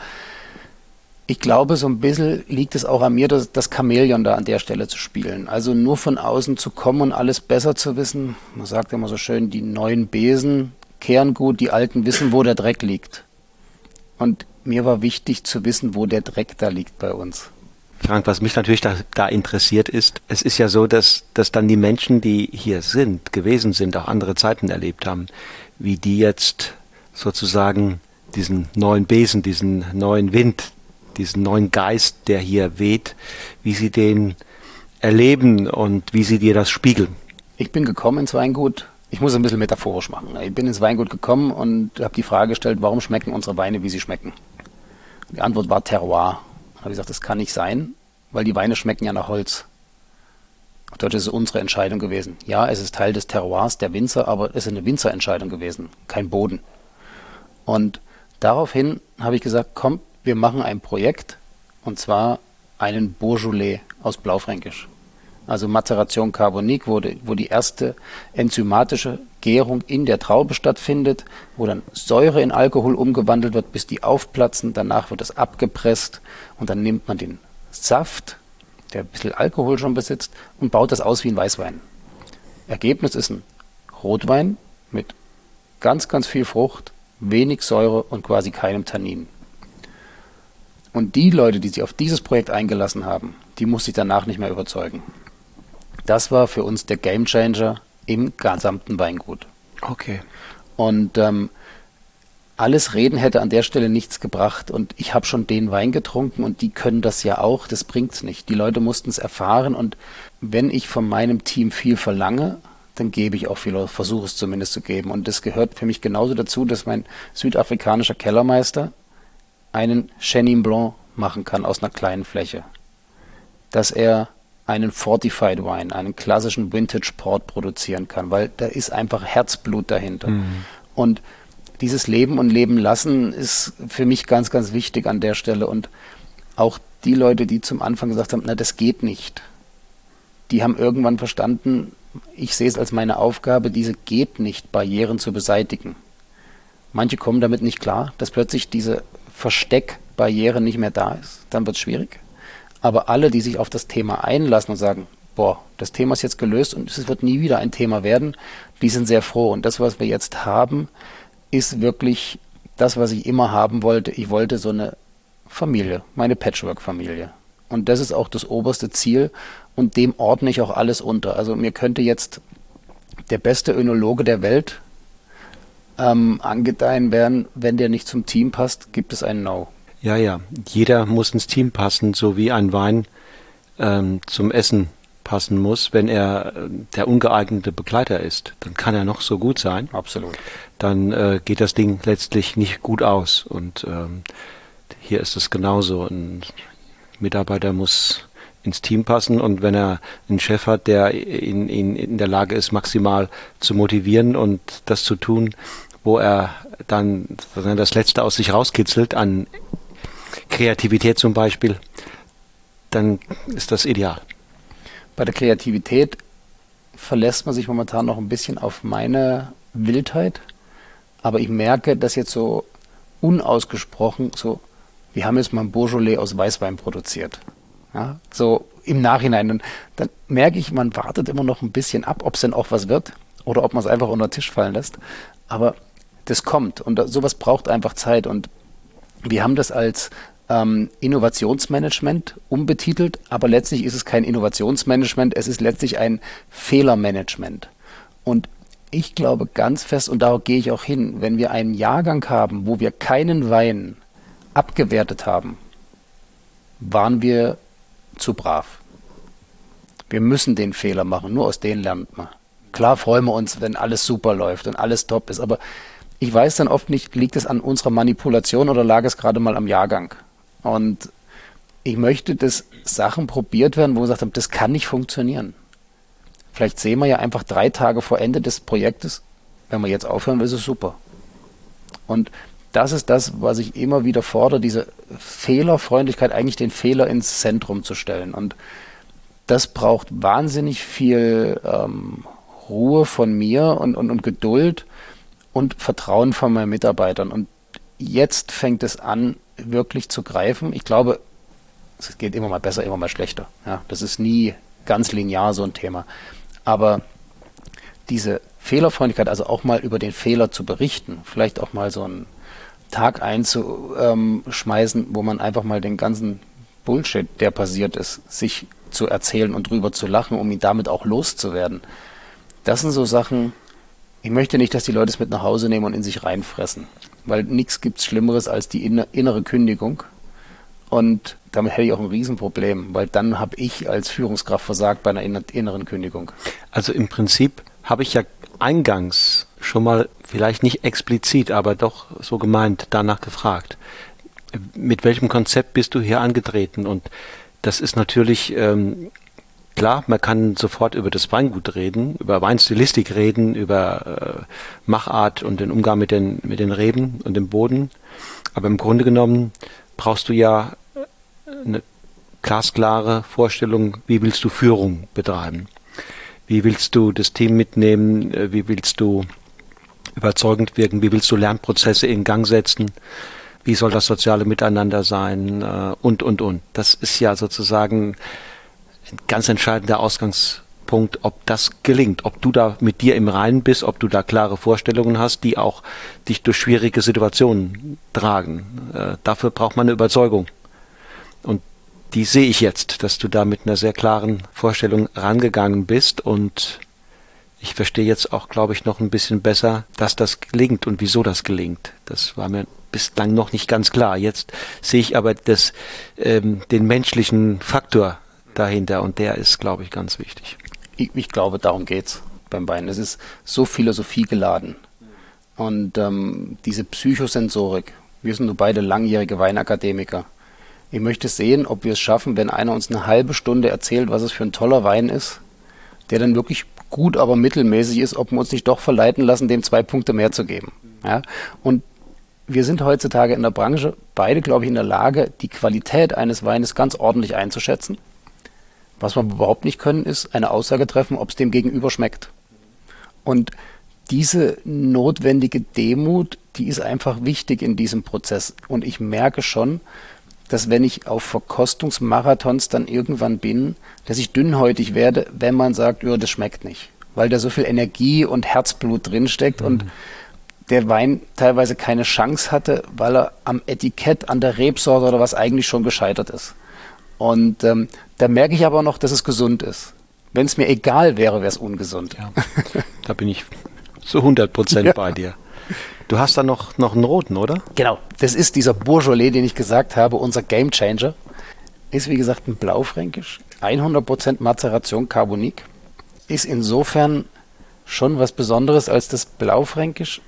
ich glaube, so ein bisschen liegt es auch an mir, das, das Chamäleon da an der Stelle zu spielen. Also nur von außen zu kommen und alles besser zu wissen. Man sagt immer so schön, die neuen Besen kehren gut, die alten wissen, wo der Dreck liegt. Und mir war wichtig zu wissen, wo der Dreck da liegt bei uns. Frank, was mich natürlich da, da, interessiert ist, es ist ja so, dass, dass dann die Menschen, die hier sind, gewesen sind, auch andere Zeiten erlebt haben, wie die jetzt sozusagen diesen neuen Besen, diesen neuen Wind, diesen neuen Geist, der hier weht, wie sie den erleben und wie sie dir das spiegeln? Ich bin gekommen ins Weingut. Ich muss ein bisschen metaphorisch machen. Ich bin ins Weingut gekommen und habe die Frage gestellt, warum schmecken unsere Weine, wie sie schmecken? Die Antwort war Terroir. Habe ich gesagt, das kann nicht sein, weil die Weine schmecken ja nach Holz. Deutsch ist es unsere Entscheidung gewesen. Ja, es ist Teil des Terroirs der Winzer, aber es ist eine Winzerentscheidung gewesen, kein Boden. Und daraufhin habe ich gesagt, komm, wir machen ein Projekt und zwar einen Beaujolais aus Blaufränkisch. Also Mazeration Carbonique, wo die, wo die erste enzymatische Gärung in der Traube stattfindet, wo dann Säure in Alkohol umgewandelt wird, bis die aufplatzen. Danach wird es abgepresst und dann nimmt man den Saft, der ein bisschen Alkohol schon besitzt, und baut das aus wie ein Weißwein. Ergebnis ist ein Rotwein mit ganz, ganz viel Frucht, wenig Säure und quasi keinem Tannin. Und die Leute, die sich auf dieses Projekt eingelassen haben, die muss ich danach nicht mehr überzeugen. Das war für uns der Gamechanger im gesamten Weingut. Okay. Und ähm, alles Reden hätte an der Stelle nichts gebracht. Und ich habe schon den Wein getrunken und die können das ja auch. Das bringt's nicht. Die Leute mussten es erfahren. Und wenn ich von meinem Team viel verlange, dann gebe ich auch viel versuche es zumindest zu geben. Und das gehört für mich genauso dazu, dass mein südafrikanischer Kellermeister einen Chenin Blanc machen kann aus einer kleinen Fläche. Dass er einen Fortified Wine, einen klassischen Vintage Port produzieren kann, weil da ist einfach Herzblut dahinter. Mhm. Und dieses Leben und Leben lassen ist für mich ganz, ganz wichtig an der Stelle. Und auch die Leute, die zum Anfang gesagt haben, na, das geht nicht, die haben irgendwann verstanden, ich sehe es als meine Aufgabe, diese geht nicht Barrieren zu beseitigen. Manche kommen damit nicht klar, dass plötzlich diese Versteckbarriere nicht mehr da ist. Dann wird es schwierig. Aber alle, die sich auf das Thema einlassen und sagen, boah, das Thema ist jetzt gelöst und es wird nie wieder ein Thema werden, die sind sehr froh. Und das, was wir jetzt haben, ist wirklich das, was ich immer haben wollte. Ich wollte so eine Familie, meine Patchwork-Familie. Und das ist auch das oberste Ziel und dem ordne ich auch alles unter. Also mir könnte jetzt der beste Önologe der Welt ähm, angedeihen werden, wenn der nicht zum Team passt, gibt es ein No. Ja, ja, jeder muss ins Team passen, so wie ein Wein ähm, zum Essen passen muss. Wenn er äh, der ungeeignete Begleiter ist, dann kann er noch so gut sein. Absolut. Dann äh, geht das Ding letztlich nicht gut aus. Und ähm, hier ist es genauso. Ein Mitarbeiter muss ins Team passen und wenn er einen Chef hat, der ihn, ihn in der Lage ist, maximal zu motivieren und das zu tun, wo er dann das Letzte aus sich rauskitzelt an Kreativität zum Beispiel, dann ist das ideal. Bei der Kreativität verlässt man sich momentan noch ein bisschen auf meine Wildheit, aber ich merke, dass jetzt so unausgesprochen so, wir haben jetzt mal ein Beaujolais aus Weißwein produziert. Ja, so im Nachhinein. Und dann merke ich, man wartet immer noch ein bisschen ab, ob es denn auch was wird oder ob man es einfach unter den Tisch fallen lässt. Aber das kommt und sowas braucht einfach Zeit und wir haben das als ähm, Innovationsmanagement umbetitelt, aber letztlich ist es kein Innovationsmanagement, es ist letztlich ein Fehlermanagement. Und ich glaube ganz fest, und darauf gehe ich auch hin, wenn wir einen Jahrgang haben, wo wir keinen Wein abgewertet haben, waren wir zu brav. Wir müssen den Fehler machen, nur aus denen lernt man. Klar freuen wir uns, wenn alles super läuft und alles top ist, aber ich weiß dann oft nicht, liegt es an unserer Manipulation oder lag es gerade mal am Jahrgang? Und ich möchte, dass Sachen probiert werden, wo wir gesagt haben, das kann nicht funktionieren. Vielleicht sehen wir ja einfach drei Tage vor Ende des Projektes, wenn wir jetzt aufhören, ist es super. Und das ist das, was ich immer wieder fordere, diese Fehlerfreundlichkeit, eigentlich den Fehler ins Zentrum zu stellen. Und das braucht wahnsinnig viel ähm, Ruhe von mir und, und, und Geduld und Vertrauen von meinen Mitarbeitern. Und jetzt fängt es an, wirklich zu greifen. Ich glaube, es geht immer mal besser, immer mal schlechter. Ja, das ist nie ganz linear so ein Thema. Aber diese Fehlerfreundlichkeit, also auch mal über den Fehler zu berichten, vielleicht auch mal so einen Tag einzuschmeißen, wo man einfach mal den ganzen Bullshit, der passiert ist, sich zu erzählen und drüber zu lachen, um ihn damit auch loszuwerden. Das sind so Sachen, ich möchte nicht, dass die Leute es mit nach Hause nehmen und in sich reinfressen. Weil nichts gibt Schlimmeres als die innere Kündigung. Und damit hätte ich auch ein Riesenproblem, weil dann habe ich als Führungskraft versagt bei einer inneren Kündigung. Also im Prinzip habe ich ja eingangs schon mal vielleicht nicht explizit, aber doch so gemeint danach gefragt. Mit welchem Konzept bist du hier angetreten? Und das ist natürlich ähm, klar, man kann sofort über das Weingut reden, über Weinstilistik reden, über äh, Machart und den Umgang mit den, mit den Reben und dem Boden. Aber im Grunde genommen brauchst du ja eine glasklare Vorstellung, wie willst du Führung betreiben? Wie willst du das Team mitnehmen? Äh, wie willst du überzeugend wirken? Wie willst du Lernprozesse in Gang setzen? Wie soll das soziale Miteinander sein? Äh, und, und, und. Das ist ja sozusagen ein ganz entscheidender Ausgangspunkt, ob das gelingt, ob du da mit dir im Reinen bist, ob du da klare Vorstellungen hast, die auch dich durch schwierige Situationen tragen. Äh, dafür braucht man eine Überzeugung. Und die sehe ich jetzt, dass du da mit einer sehr klaren Vorstellung rangegangen bist und ich verstehe jetzt auch, glaube ich, noch ein bisschen besser, dass das gelingt und wieso das gelingt. Das war mir bislang noch nicht ganz klar. Jetzt sehe ich aber das, ähm, den menschlichen Faktor dahinter und der ist, glaube ich, ganz wichtig. Ich, ich glaube, darum geht's beim Wein. Es ist so Philosophie geladen. Und ähm, diese Psychosensorik, wir sind nur beide langjährige Weinakademiker. Ich möchte sehen, ob wir es schaffen, wenn einer uns eine halbe Stunde erzählt, was es für ein toller Wein ist, der dann wirklich gut, aber mittelmäßig ist, ob wir uns nicht doch verleiten lassen, dem zwei Punkte mehr zu geben. Ja? Und wir sind heutzutage in der Branche beide, glaube ich, in der Lage, die Qualität eines Weines ganz ordentlich einzuschätzen. Was wir überhaupt nicht können, ist eine Aussage treffen, ob es dem Gegenüber schmeckt. Und diese notwendige Demut, die ist einfach wichtig in diesem Prozess. Und ich merke schon, dass wenn ich auf Verkostungsmarathons dann irgendwann bin, dass ich dünnhäutig werde, wenn man sagt, ja, das schmeckt nicht. Weil da so viel Energie und Herzblut drinsteckt mhm. und der Wein teilweise keine Chance hatte, weil er am Etikett, an der Rebsorte oder was eigentlich schon gescheitert ist. Und ähm, da merke ich aber noch, dass es gesund ist. Wenn es mir egal wäre, wäre es ungesund. Ja, da bin ich zu 100 Prozent ja. bei dir. Du hast da noch, noch einen roten, oder? Genau. Das ist dieser Bourgeois, den ich gesagt habe, unser Game Changer. Ist wie gesagt ein Blaufränkisch. 100% Mazeration Carbonik. Ist insofern schon was Besonderes als das Blaufränkisch.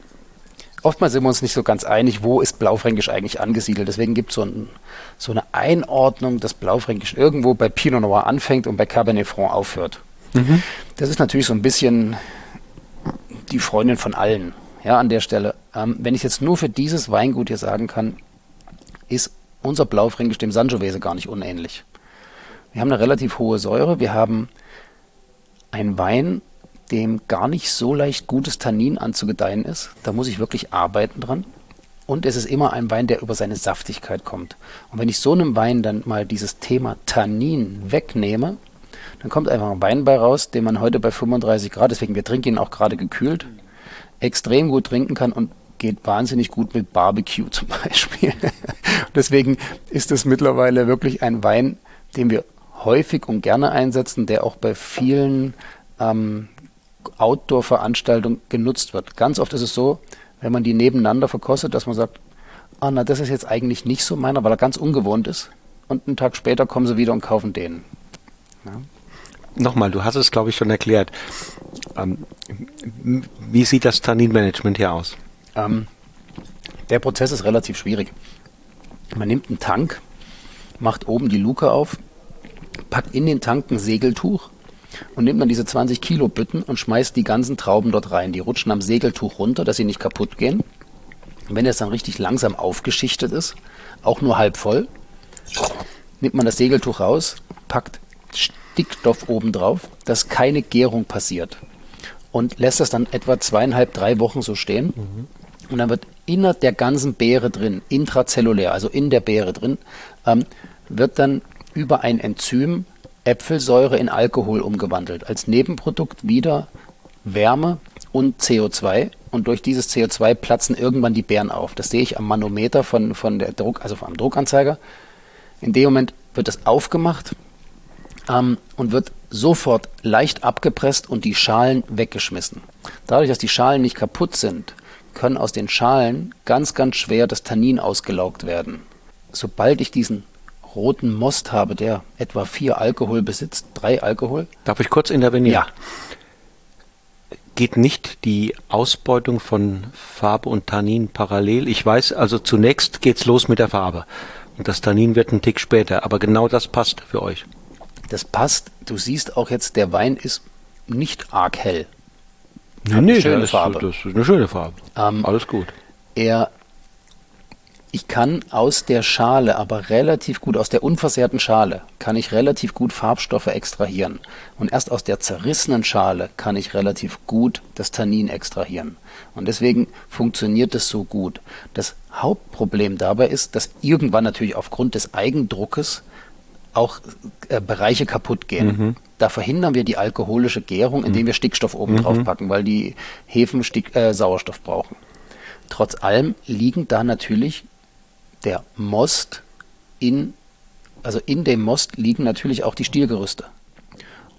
Oftmals sind wir uns nicht so ganz einig, wo ist Blaufränkisch eigentlich angesiedelt. Deswegen gibt es so, ein, so, eine Einordnung, dass Blaufränkisch irgendwo bei Pinot Noir anfängt und bei Cabernet Franc aufhört. Mhm. Das ist natürlich so ein bisschen die Freundin von allen ja, an der Stelle. Ähm, wenn ich jetzt nur für dieses Weingut hier sagen kann, ist unser Blaufränkisch dem Sangiovese gar nicht unähnlich. Wir haben eine relativ hohe Säure, wir haben einen Wein, dem gar nicht so leicht gutes Tannin anzugedeihen ist. Da muss ich wirklich arbeiten dran. Und es ist immer ein Wein, der über seine Saftigkeit kommt. Und wenn ich so einem Wein dann mal dieses Thema Tannin wegnehme, dann kommt einfach ein Wein bei raus, den man heute bei 35 Grad, deswegen wir trinken ihn auch gerade gekühlt, extrem gut trinken kann und geht wahnsinnig gut mit Barbecue zum Beispiel. Deswegen ist es mittlerweile wirklich ein Wein, den wir häufig und gerne einsetzen, der auch bei vielen ähm, Outdoor-Veranstaltungen genutzt wird. Ganz oft ist es so, wenn man die nebeneinander verkostet, dass man sagt, ah, na, das ist jetzt eigentlich nicht so meiner, weil er ganz ungewohnt ist. Und einen Tag später kommen sie wieder und kaufen den. Ja. Nochmal, du hast es, glaube ich, schon erklärt. Ähm, wie sieht das Tanninmanagement hier aus? Ähm, der Prozess ist relativ schwierig. Man nimmt einen Tank, macht oben die Luke auf, packt in den Tank ein Segeltuch und nimmt dann diese 20 Kilo Bütten und schmeißt die ganzen Trauben dort rein. Die rutschen am Segeltuch runter, dass sie nicht kaputt gehen. Und wenn es dann richtig langsam aufgeschichtet ist, auch nur halb voll, nimmt man das Segeltuch raus, packt Stickstoff obendrauf, dass keine Gärung passiert und lässt das dann etwa zweieinhalb, drei Wochen so stehen. Mhm. Und dann wird innerhalb der ganzen Beere drin, intrazellulär, also in der Beere drin, ähm, wird dann über ein Enzym Äpfelsäure in Alkohol umgewandelt. Als Nebenprodukt wieder Wärme und CO2. Und durch dieses CO2 platzen irgendwann die Beeren auf. Das sehe ich am Manometer von, von der Druck, also am Druckanzeiger. In dem Moment wird das aufgemacht ähm, und wird sofort leicht abgepresst und die Schalen weggeschmissen. Dadurch, dass die Schalen nicht kaputt sind, können aus den Schalen ganz, ganz schwer das Tannin ausgelaugt werden. Sobald ich diesen roten Most habe, der etwa vier Alkohol besitzt, drei Alkohol. Darf ich kurz intervenieren? Ja. Geht nicht die Ausbeutung von Farbe und Tannin parallel? Ich weiß, also zunächst geht's los mit der Farbe. Und das Tannin wird ein Tick später. Aber genau das passt für euch. Das passt. Du siehst auch jetzt, der Wein ist nicht arg hell. Nee, nee, schöne das Farbe. Ist, das ist eine schöne Farbe. Ähm, Alles gut. Er ich kann aus der Schale aber relativ gut, aus der unversehrten Schale, kann ich relativ gut Farbstoffe extrahieren. Und erst aus der zerrissenen Schale kann ich relativ gut das Tannin extrahieren. Und deswegen funktioniert es so gut. Das Hauptproblem dabei ist, dass irgendwann natürlich aufgrund des Eigendruckes auch äh, Bereiche kaputt gehen. Mhm. Da verhindern wir die alkoholische Gärung, indem mhm. wir Stickstoff oben mhm. drauf packen, weil die Hefen Stick, äh, Sauerstoff brauchen. Trotz allem liegen da natürlich der Most in, also in dem Most liegen natürlich auch die Stielgerüste.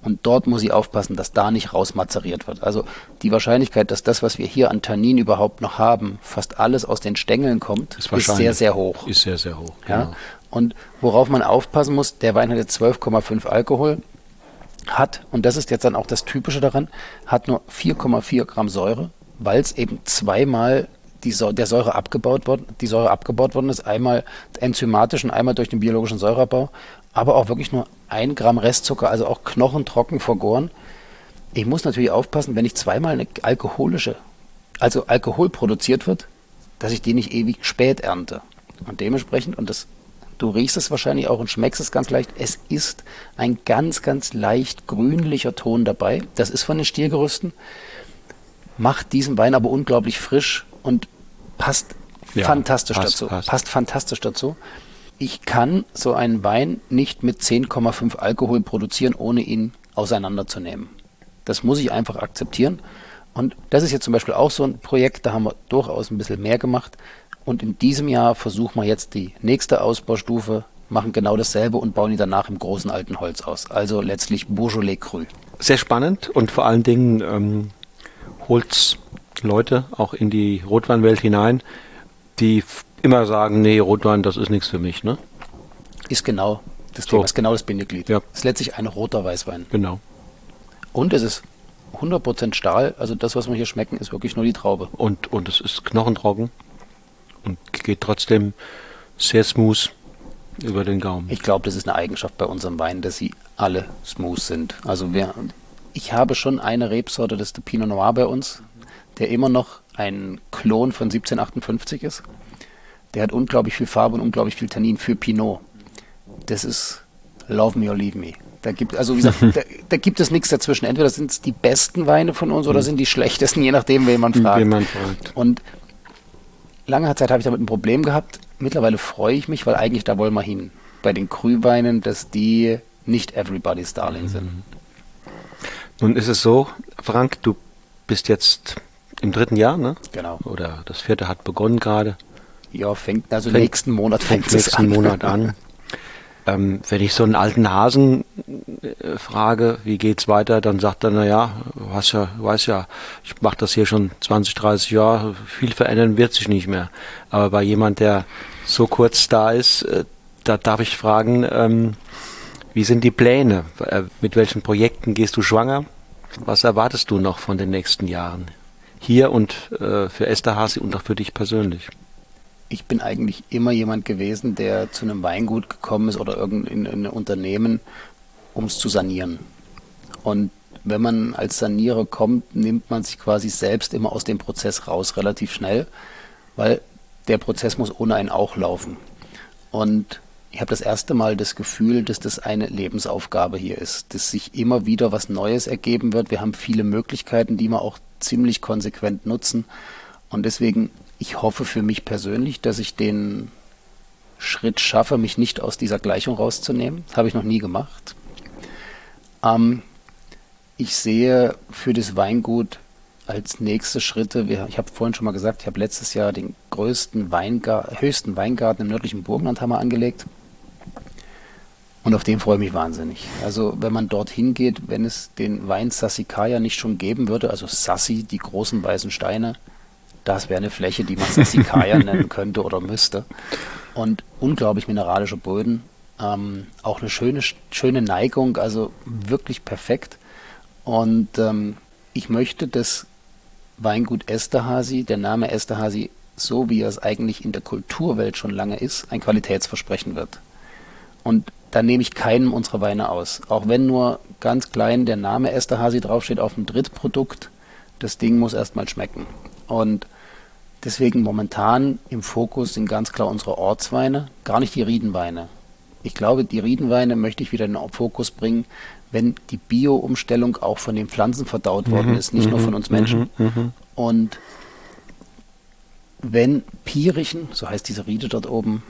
Und dort muss ich aufpassen, dass da nicht rausmazeriert wird. Also die Wahrscheinlichkeit, dass das, was wir hier an Tannin überhaupt noch haben, fast alles aus den Stängeln kommt, ist, ist sehr, sehr hoch. Ist sehr, sehr hoch. Ja? Genau. Und worauf man aufpassen muss, der Wein hat jetzt 12,5 Alkohol, hat, und das ist jetzt dann auch das Typische daran, hat nur 4,4 Gramm Säure, weil es eben zweimal die Säure, der Säure abgebaut worden, die Säure abgebaut worden ist, einmal enzymatisch und einmal durch den biologischen Säureabbau, aber auch wirklich nur ein Gramm Restzucker, also auch knochentrocken vergoren. Ich muss natürlich aufpassen, wenn ich zweimal eine alkoholische, also Alkohol produziert wird, dass ich die nicht ewig spät ernte. Und dementsprechend, und das, du riechst es wahrscheinlich auch und schmeckst es ganz leicht, es ist ein ganz, ganz leicht grünlicher Ton dabei. Das ist von den Stiergerüsten. Macht diesen Wein aber unglaublich frisch und passt ja, fantastisch passt, dazu. Passt. passt fantastisch dazu. Ich kann so einen Wein nicht mit 10,5 Alkohol produzieren, ohne ihn auseinanderzunehmen. Das muss ich einfach akzeptieren. Und das ist jetzt zum Beispiel auch so ein Projekt, da haben wir durchaus ein bisschen mehr gemacht. Und in diesem Jahr versuchen wir jetzt die nächste Ausbaustufe, machen genau dasselbe und bauen die danach im großen alten Holz aus. Also letztlich Beaujolais Cru. Sehr spannend und vor allen Dingen ähm, Holz Leute auch in die Rotweinwelt hinein, die immer sagen, nee, Rotwein, das ist nichts für mich, ne? Ist genau das so. Thema, ist genau das Bindeglied. Ja. Ist letztlich ein roter Weißwein. Genau. Und es ist 100% Stahl, also das, was wir hier schmecken, ist wirklich nur die Traube. Und, und es ist knochentrocken und geht trotzdem sehr smooth über den Gaumen. Ich glaube, das ist eine Eigenschaft bei unserem Wein, dass sie alle smooth sind. Also wir, ich habe schon eine Rebsorte, das ist der Pinot Noir bei uns der immer noch ein Klon von 1758 ist. Der hat unglaublich viel Farbe und unglaublich viel Tannin für Pinot. Das ist Love Me or Leave Me. Da gibt, also wie gesagt, da, da, gibt es nichts dazwischen. Entweder sind es die besten Weine von uns oder mhm. sind die schlechtesten, je nachdem, wen man fragt. Wen man fragt. Und lange Zeit habe ich damit ein Problem gehabt. Mittlerweile freue ich mich, weil eigentlich da wollen wir hin. Bei den Krühweinen, dass die nicht everybody's darling sind. Mhm. Nun ist es so, Frank, du bist jetzt im dritten Jahr, ne? Genau. Oder das vierte hat begonnen gerade. Ja, fängt, also fängt, nächsten Monat fängt, fängt nächsten an. Monat an. ähm, wenn ich so einen alten Hasen äh, frage, wie geht's weiter, dann sagt er, na ja, was ja, weiß ja, ich mache das hier schon 20, 30 Jahre, viel verändern wird sich nicht mehr. Aber bei jemand, der so kurz da ist, äh, da darf ich fragen, ähm, wie sind die Pläne? Äh, mit welchen Projekten gehst du schwanger? Was erwartest du noch von den nächsten Jahren? Hier und äh, für Esther Hasi und auch für dich persönlich? Ich bin eigentlich immer jemand gewesen, der zu einem Weingut gekommen ist oder irgendein Unternehmen, um es zu sanieren. Und wenn man als Sanierer kommt, nimmt man sich quasi selbst immer aus dem Prozess raus, relativ schnell, weil der Prozess muss ohne einen auch laufen. Und ich habe das erste Mal das Gefühl, dass das eine Lebensaufgabe hier ist, dass sich immer wieder was Neues ergeben wird. Wir haben viele Möglichkeiten, die wir auch ziemlich konsequent nutzen. Und deswegen, ich hoffe für mich persönlich, dass ich den Schritt schaffe, mich nicht aus dieser Gleichung rauszunehmen. Das habe ich noch nie gemacht. Ähm, ich sehe für das Weingut als nächste Schritte, wir, ich habe vorhin schon mal gesagt, ich habe letztes Jahr den größten Weingar höchsten Weingarten im nördlichen Burgenland haben wir angelegt. Und auf den freue ich mich wahnsinnig. Also wenn man dorthin geht, wenn es den Wein Sassicaia nicht schon geben würde, also Sassi, die großen weißen Steine, das wäre eine Fläche, die man Sassicaia nennen könnte oder müsste. Und unglaublich mineralische Böden. Ähm, auch eine schöne, schöne Neigung, also wirklich perfekt. Und ähm, ich möchte, dass Weingut Esterhazy, der Name Esterhazy, so wie er es eigentlich in der Kulturwelt schon lange ist, ein Qualitätsversprechen wird. Und da nehme ich keinem unserer Weine aus. Auch wenn nur ganz klein der Name Esterhazy draufsteht auf dem Drittprodukt, das Ding muss erstmal schmecken. Und deswegen momentan im Fokus sind ganz klar unsere Ortsweine, gar nicht die Riedenweine. Ich glaube, die Riedenweine möchte ich wieder in den Fokus bringen, wenn die Bio-Umstellung auch von den Pflanzen verdaut mhm, worden ist, nicht nur von uns Menschen. Mhm, mhm, Und wenn Pierichen, so heißt diese Riede dort oben,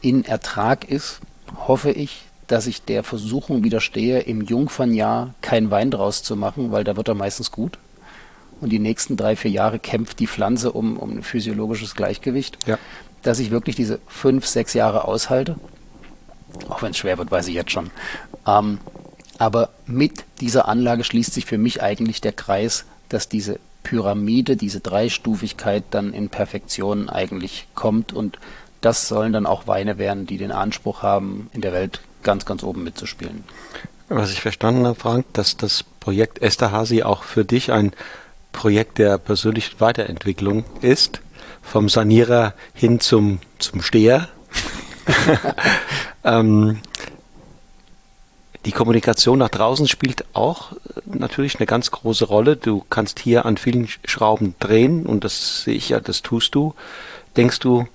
in Ertrag ist, hoffe ich, dass ich der Versuchung widerstehe, im Jungfernjahr keinen Wein draus zu machen, weil da wird er meistens gut. Und die nächsten drei, vier Jahre kämpft die Pflanze um, um ein physiologisches Gleichgewicht. Ja. Dass ich wirklich diese fünf, sechs Jahre aushalte. Auch wenn es schwer wird, weiß ich jetzt schon. Ähm, aber mit dieser Anlage schließt sich für mich eigentlich der Kreis, dass diese Pyramide, diese Dreistufigkeit dann in Perfektion eigentlich kommt und das sollen dann auch Weine werden, die den Anspruch haben, in der Welt ganz, ganz oben mitzuspielen. Was ich verstanden habe, Frank, dass das Projekt Esterhazy auch für dich ein Projekt der persönlichen Weiterentwicklung ist, vom Sanierer hin zum, zum Steher. ähm, die Kommunikation nach draußen spielt auch äh, natürlich eine ganz große Rolle. Du kannst hier an vielen Schrauben drehen und das sehe ich ja, das tust du. Denkst du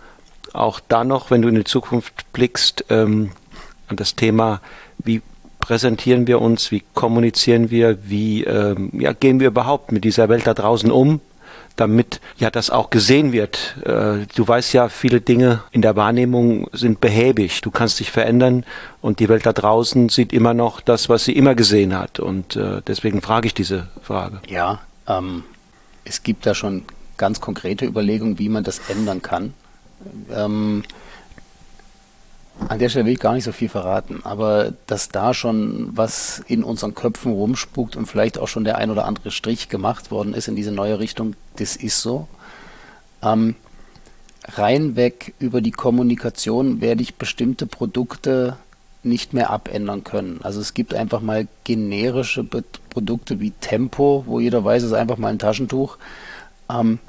auch da noch, wenn du in die Zukunft blickst, ähm, an das Thema, wie präsentieren wir uns, wie kommunizieren wir, wie ähm, ja, gehen wir überhaupt mit dieser Welt da draußen um? damit ja das auch gesehen wird. Äh, du weißt ja, viele Dinge in der Wahrnehmung sind behäbig. Du kannst dich verändern und die Welt da draußen sieht immer noch das, was sie immer gesehen hat. Und äh, deswegen frage ich diese Frage. Ja, ähm, es gibt da schon ganz konkrete Überlegungen, wie man das ändern kann. Ähm, an der Stelle will ich gar nicht so viel verraten, aber dass da schon was in unseren Köpfen rumspukt und vielleicht auch schon der ein oder andere Strich gemacht worden ist in diese neue Richtung, das ist so. Ähm, reinweg über die Kommunikation werde ich bestimmte Produkte nicht mehr abändern können. Also es gibt einfach mal generische Produkte wie Tempo, wo jeder weiß, es ist einfach mal ein Taschentuch. Ähm,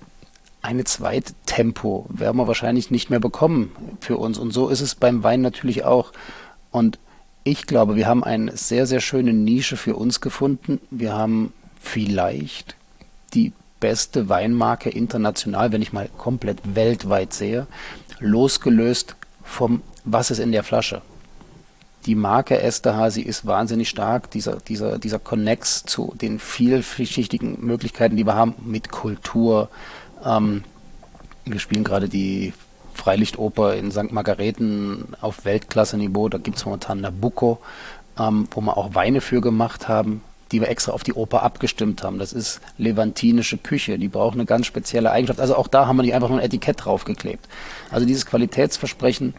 eine zweite Tempo werden wir wahrscheinlich nicht mehr bekommen für uns. Und so ist es beim Wein natürlich auch. Und ich glaube, wir haben eine sehr, sehr schöne Nische für uns gefunden. Wir haben vielleicht die beste Weinmarke international, wenn ich mal komplett weltweit sehe, losgelöst vom Was ist in der Flasche. Die Marke Esterhazy ist wahnsinnig stark. Dieser, dieser, dieser Connex zu den vielschichtigen Möglichkeiten, die wir haben mit Kultur, ähm, wir spielen gerade die Freilichtoper in St. Margareten auf Weltklasse-Niveau. Da gibt es momentan Nabucco, ähm, wo wir auch Weine für gemacht haben, die wir extra auf die Oper abgestimmt haben. Das ist levantinische Küche. Die braucht eine ganz spezielle Eigenschaft. Also auch da haben wir nicht einfach nur ein Etikett draufgeklebt. Also dieses Qualitätsversprechen,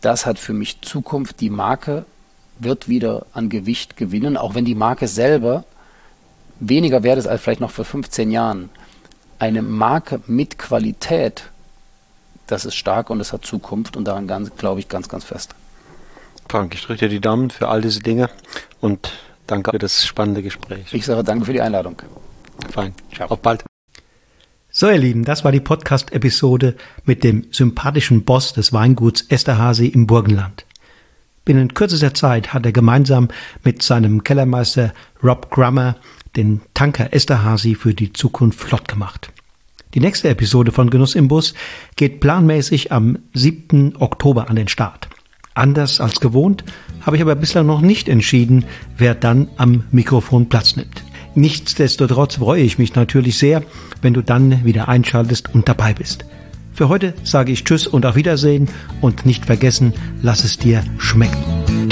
das hat für mich Zukunft. Die Marke wird wieder an Gewicht gewinnen, auch wenn die Marke selber weniger wert ist als vielleicht noch vor 15 Jahren eine Marke mit Qualität, das ist stark und es hat Zukunft und daran glaube ich ganz, ganz fest. Frank, ich drücke dir die Daumen für all diese Dinge und danke für das spannende Gespräch. Ich sage danke für die Einladung. Fein. Ciao. Auf bald. So, ihr Lieben, das war die Podcast-Episode mit dem sympathischen Boss des Weinguts Esterhazy im Burgenland. Binnen kürzester Zeit hat er gemeinsam mit seinem Kellermeister Rob Grummer den Tanker Esterhazy für die Zukunft flott gemacht. Die nächste Episode von Genuss im Bus geht planmäßig am 7. Oktober an den Start. Anders als gewohnt habe ich aber bislang noch nicht entschieden, wer dann am Mikrofon Platz nimmt. Nichtsdestotrotz freue ich mich natürlich sehr, wenn du dann wieder einschaltest und dabei bist. Für heute sage ich Tschüss und auf Wiedersehen und nicht vergessen, lass es dir schmecken.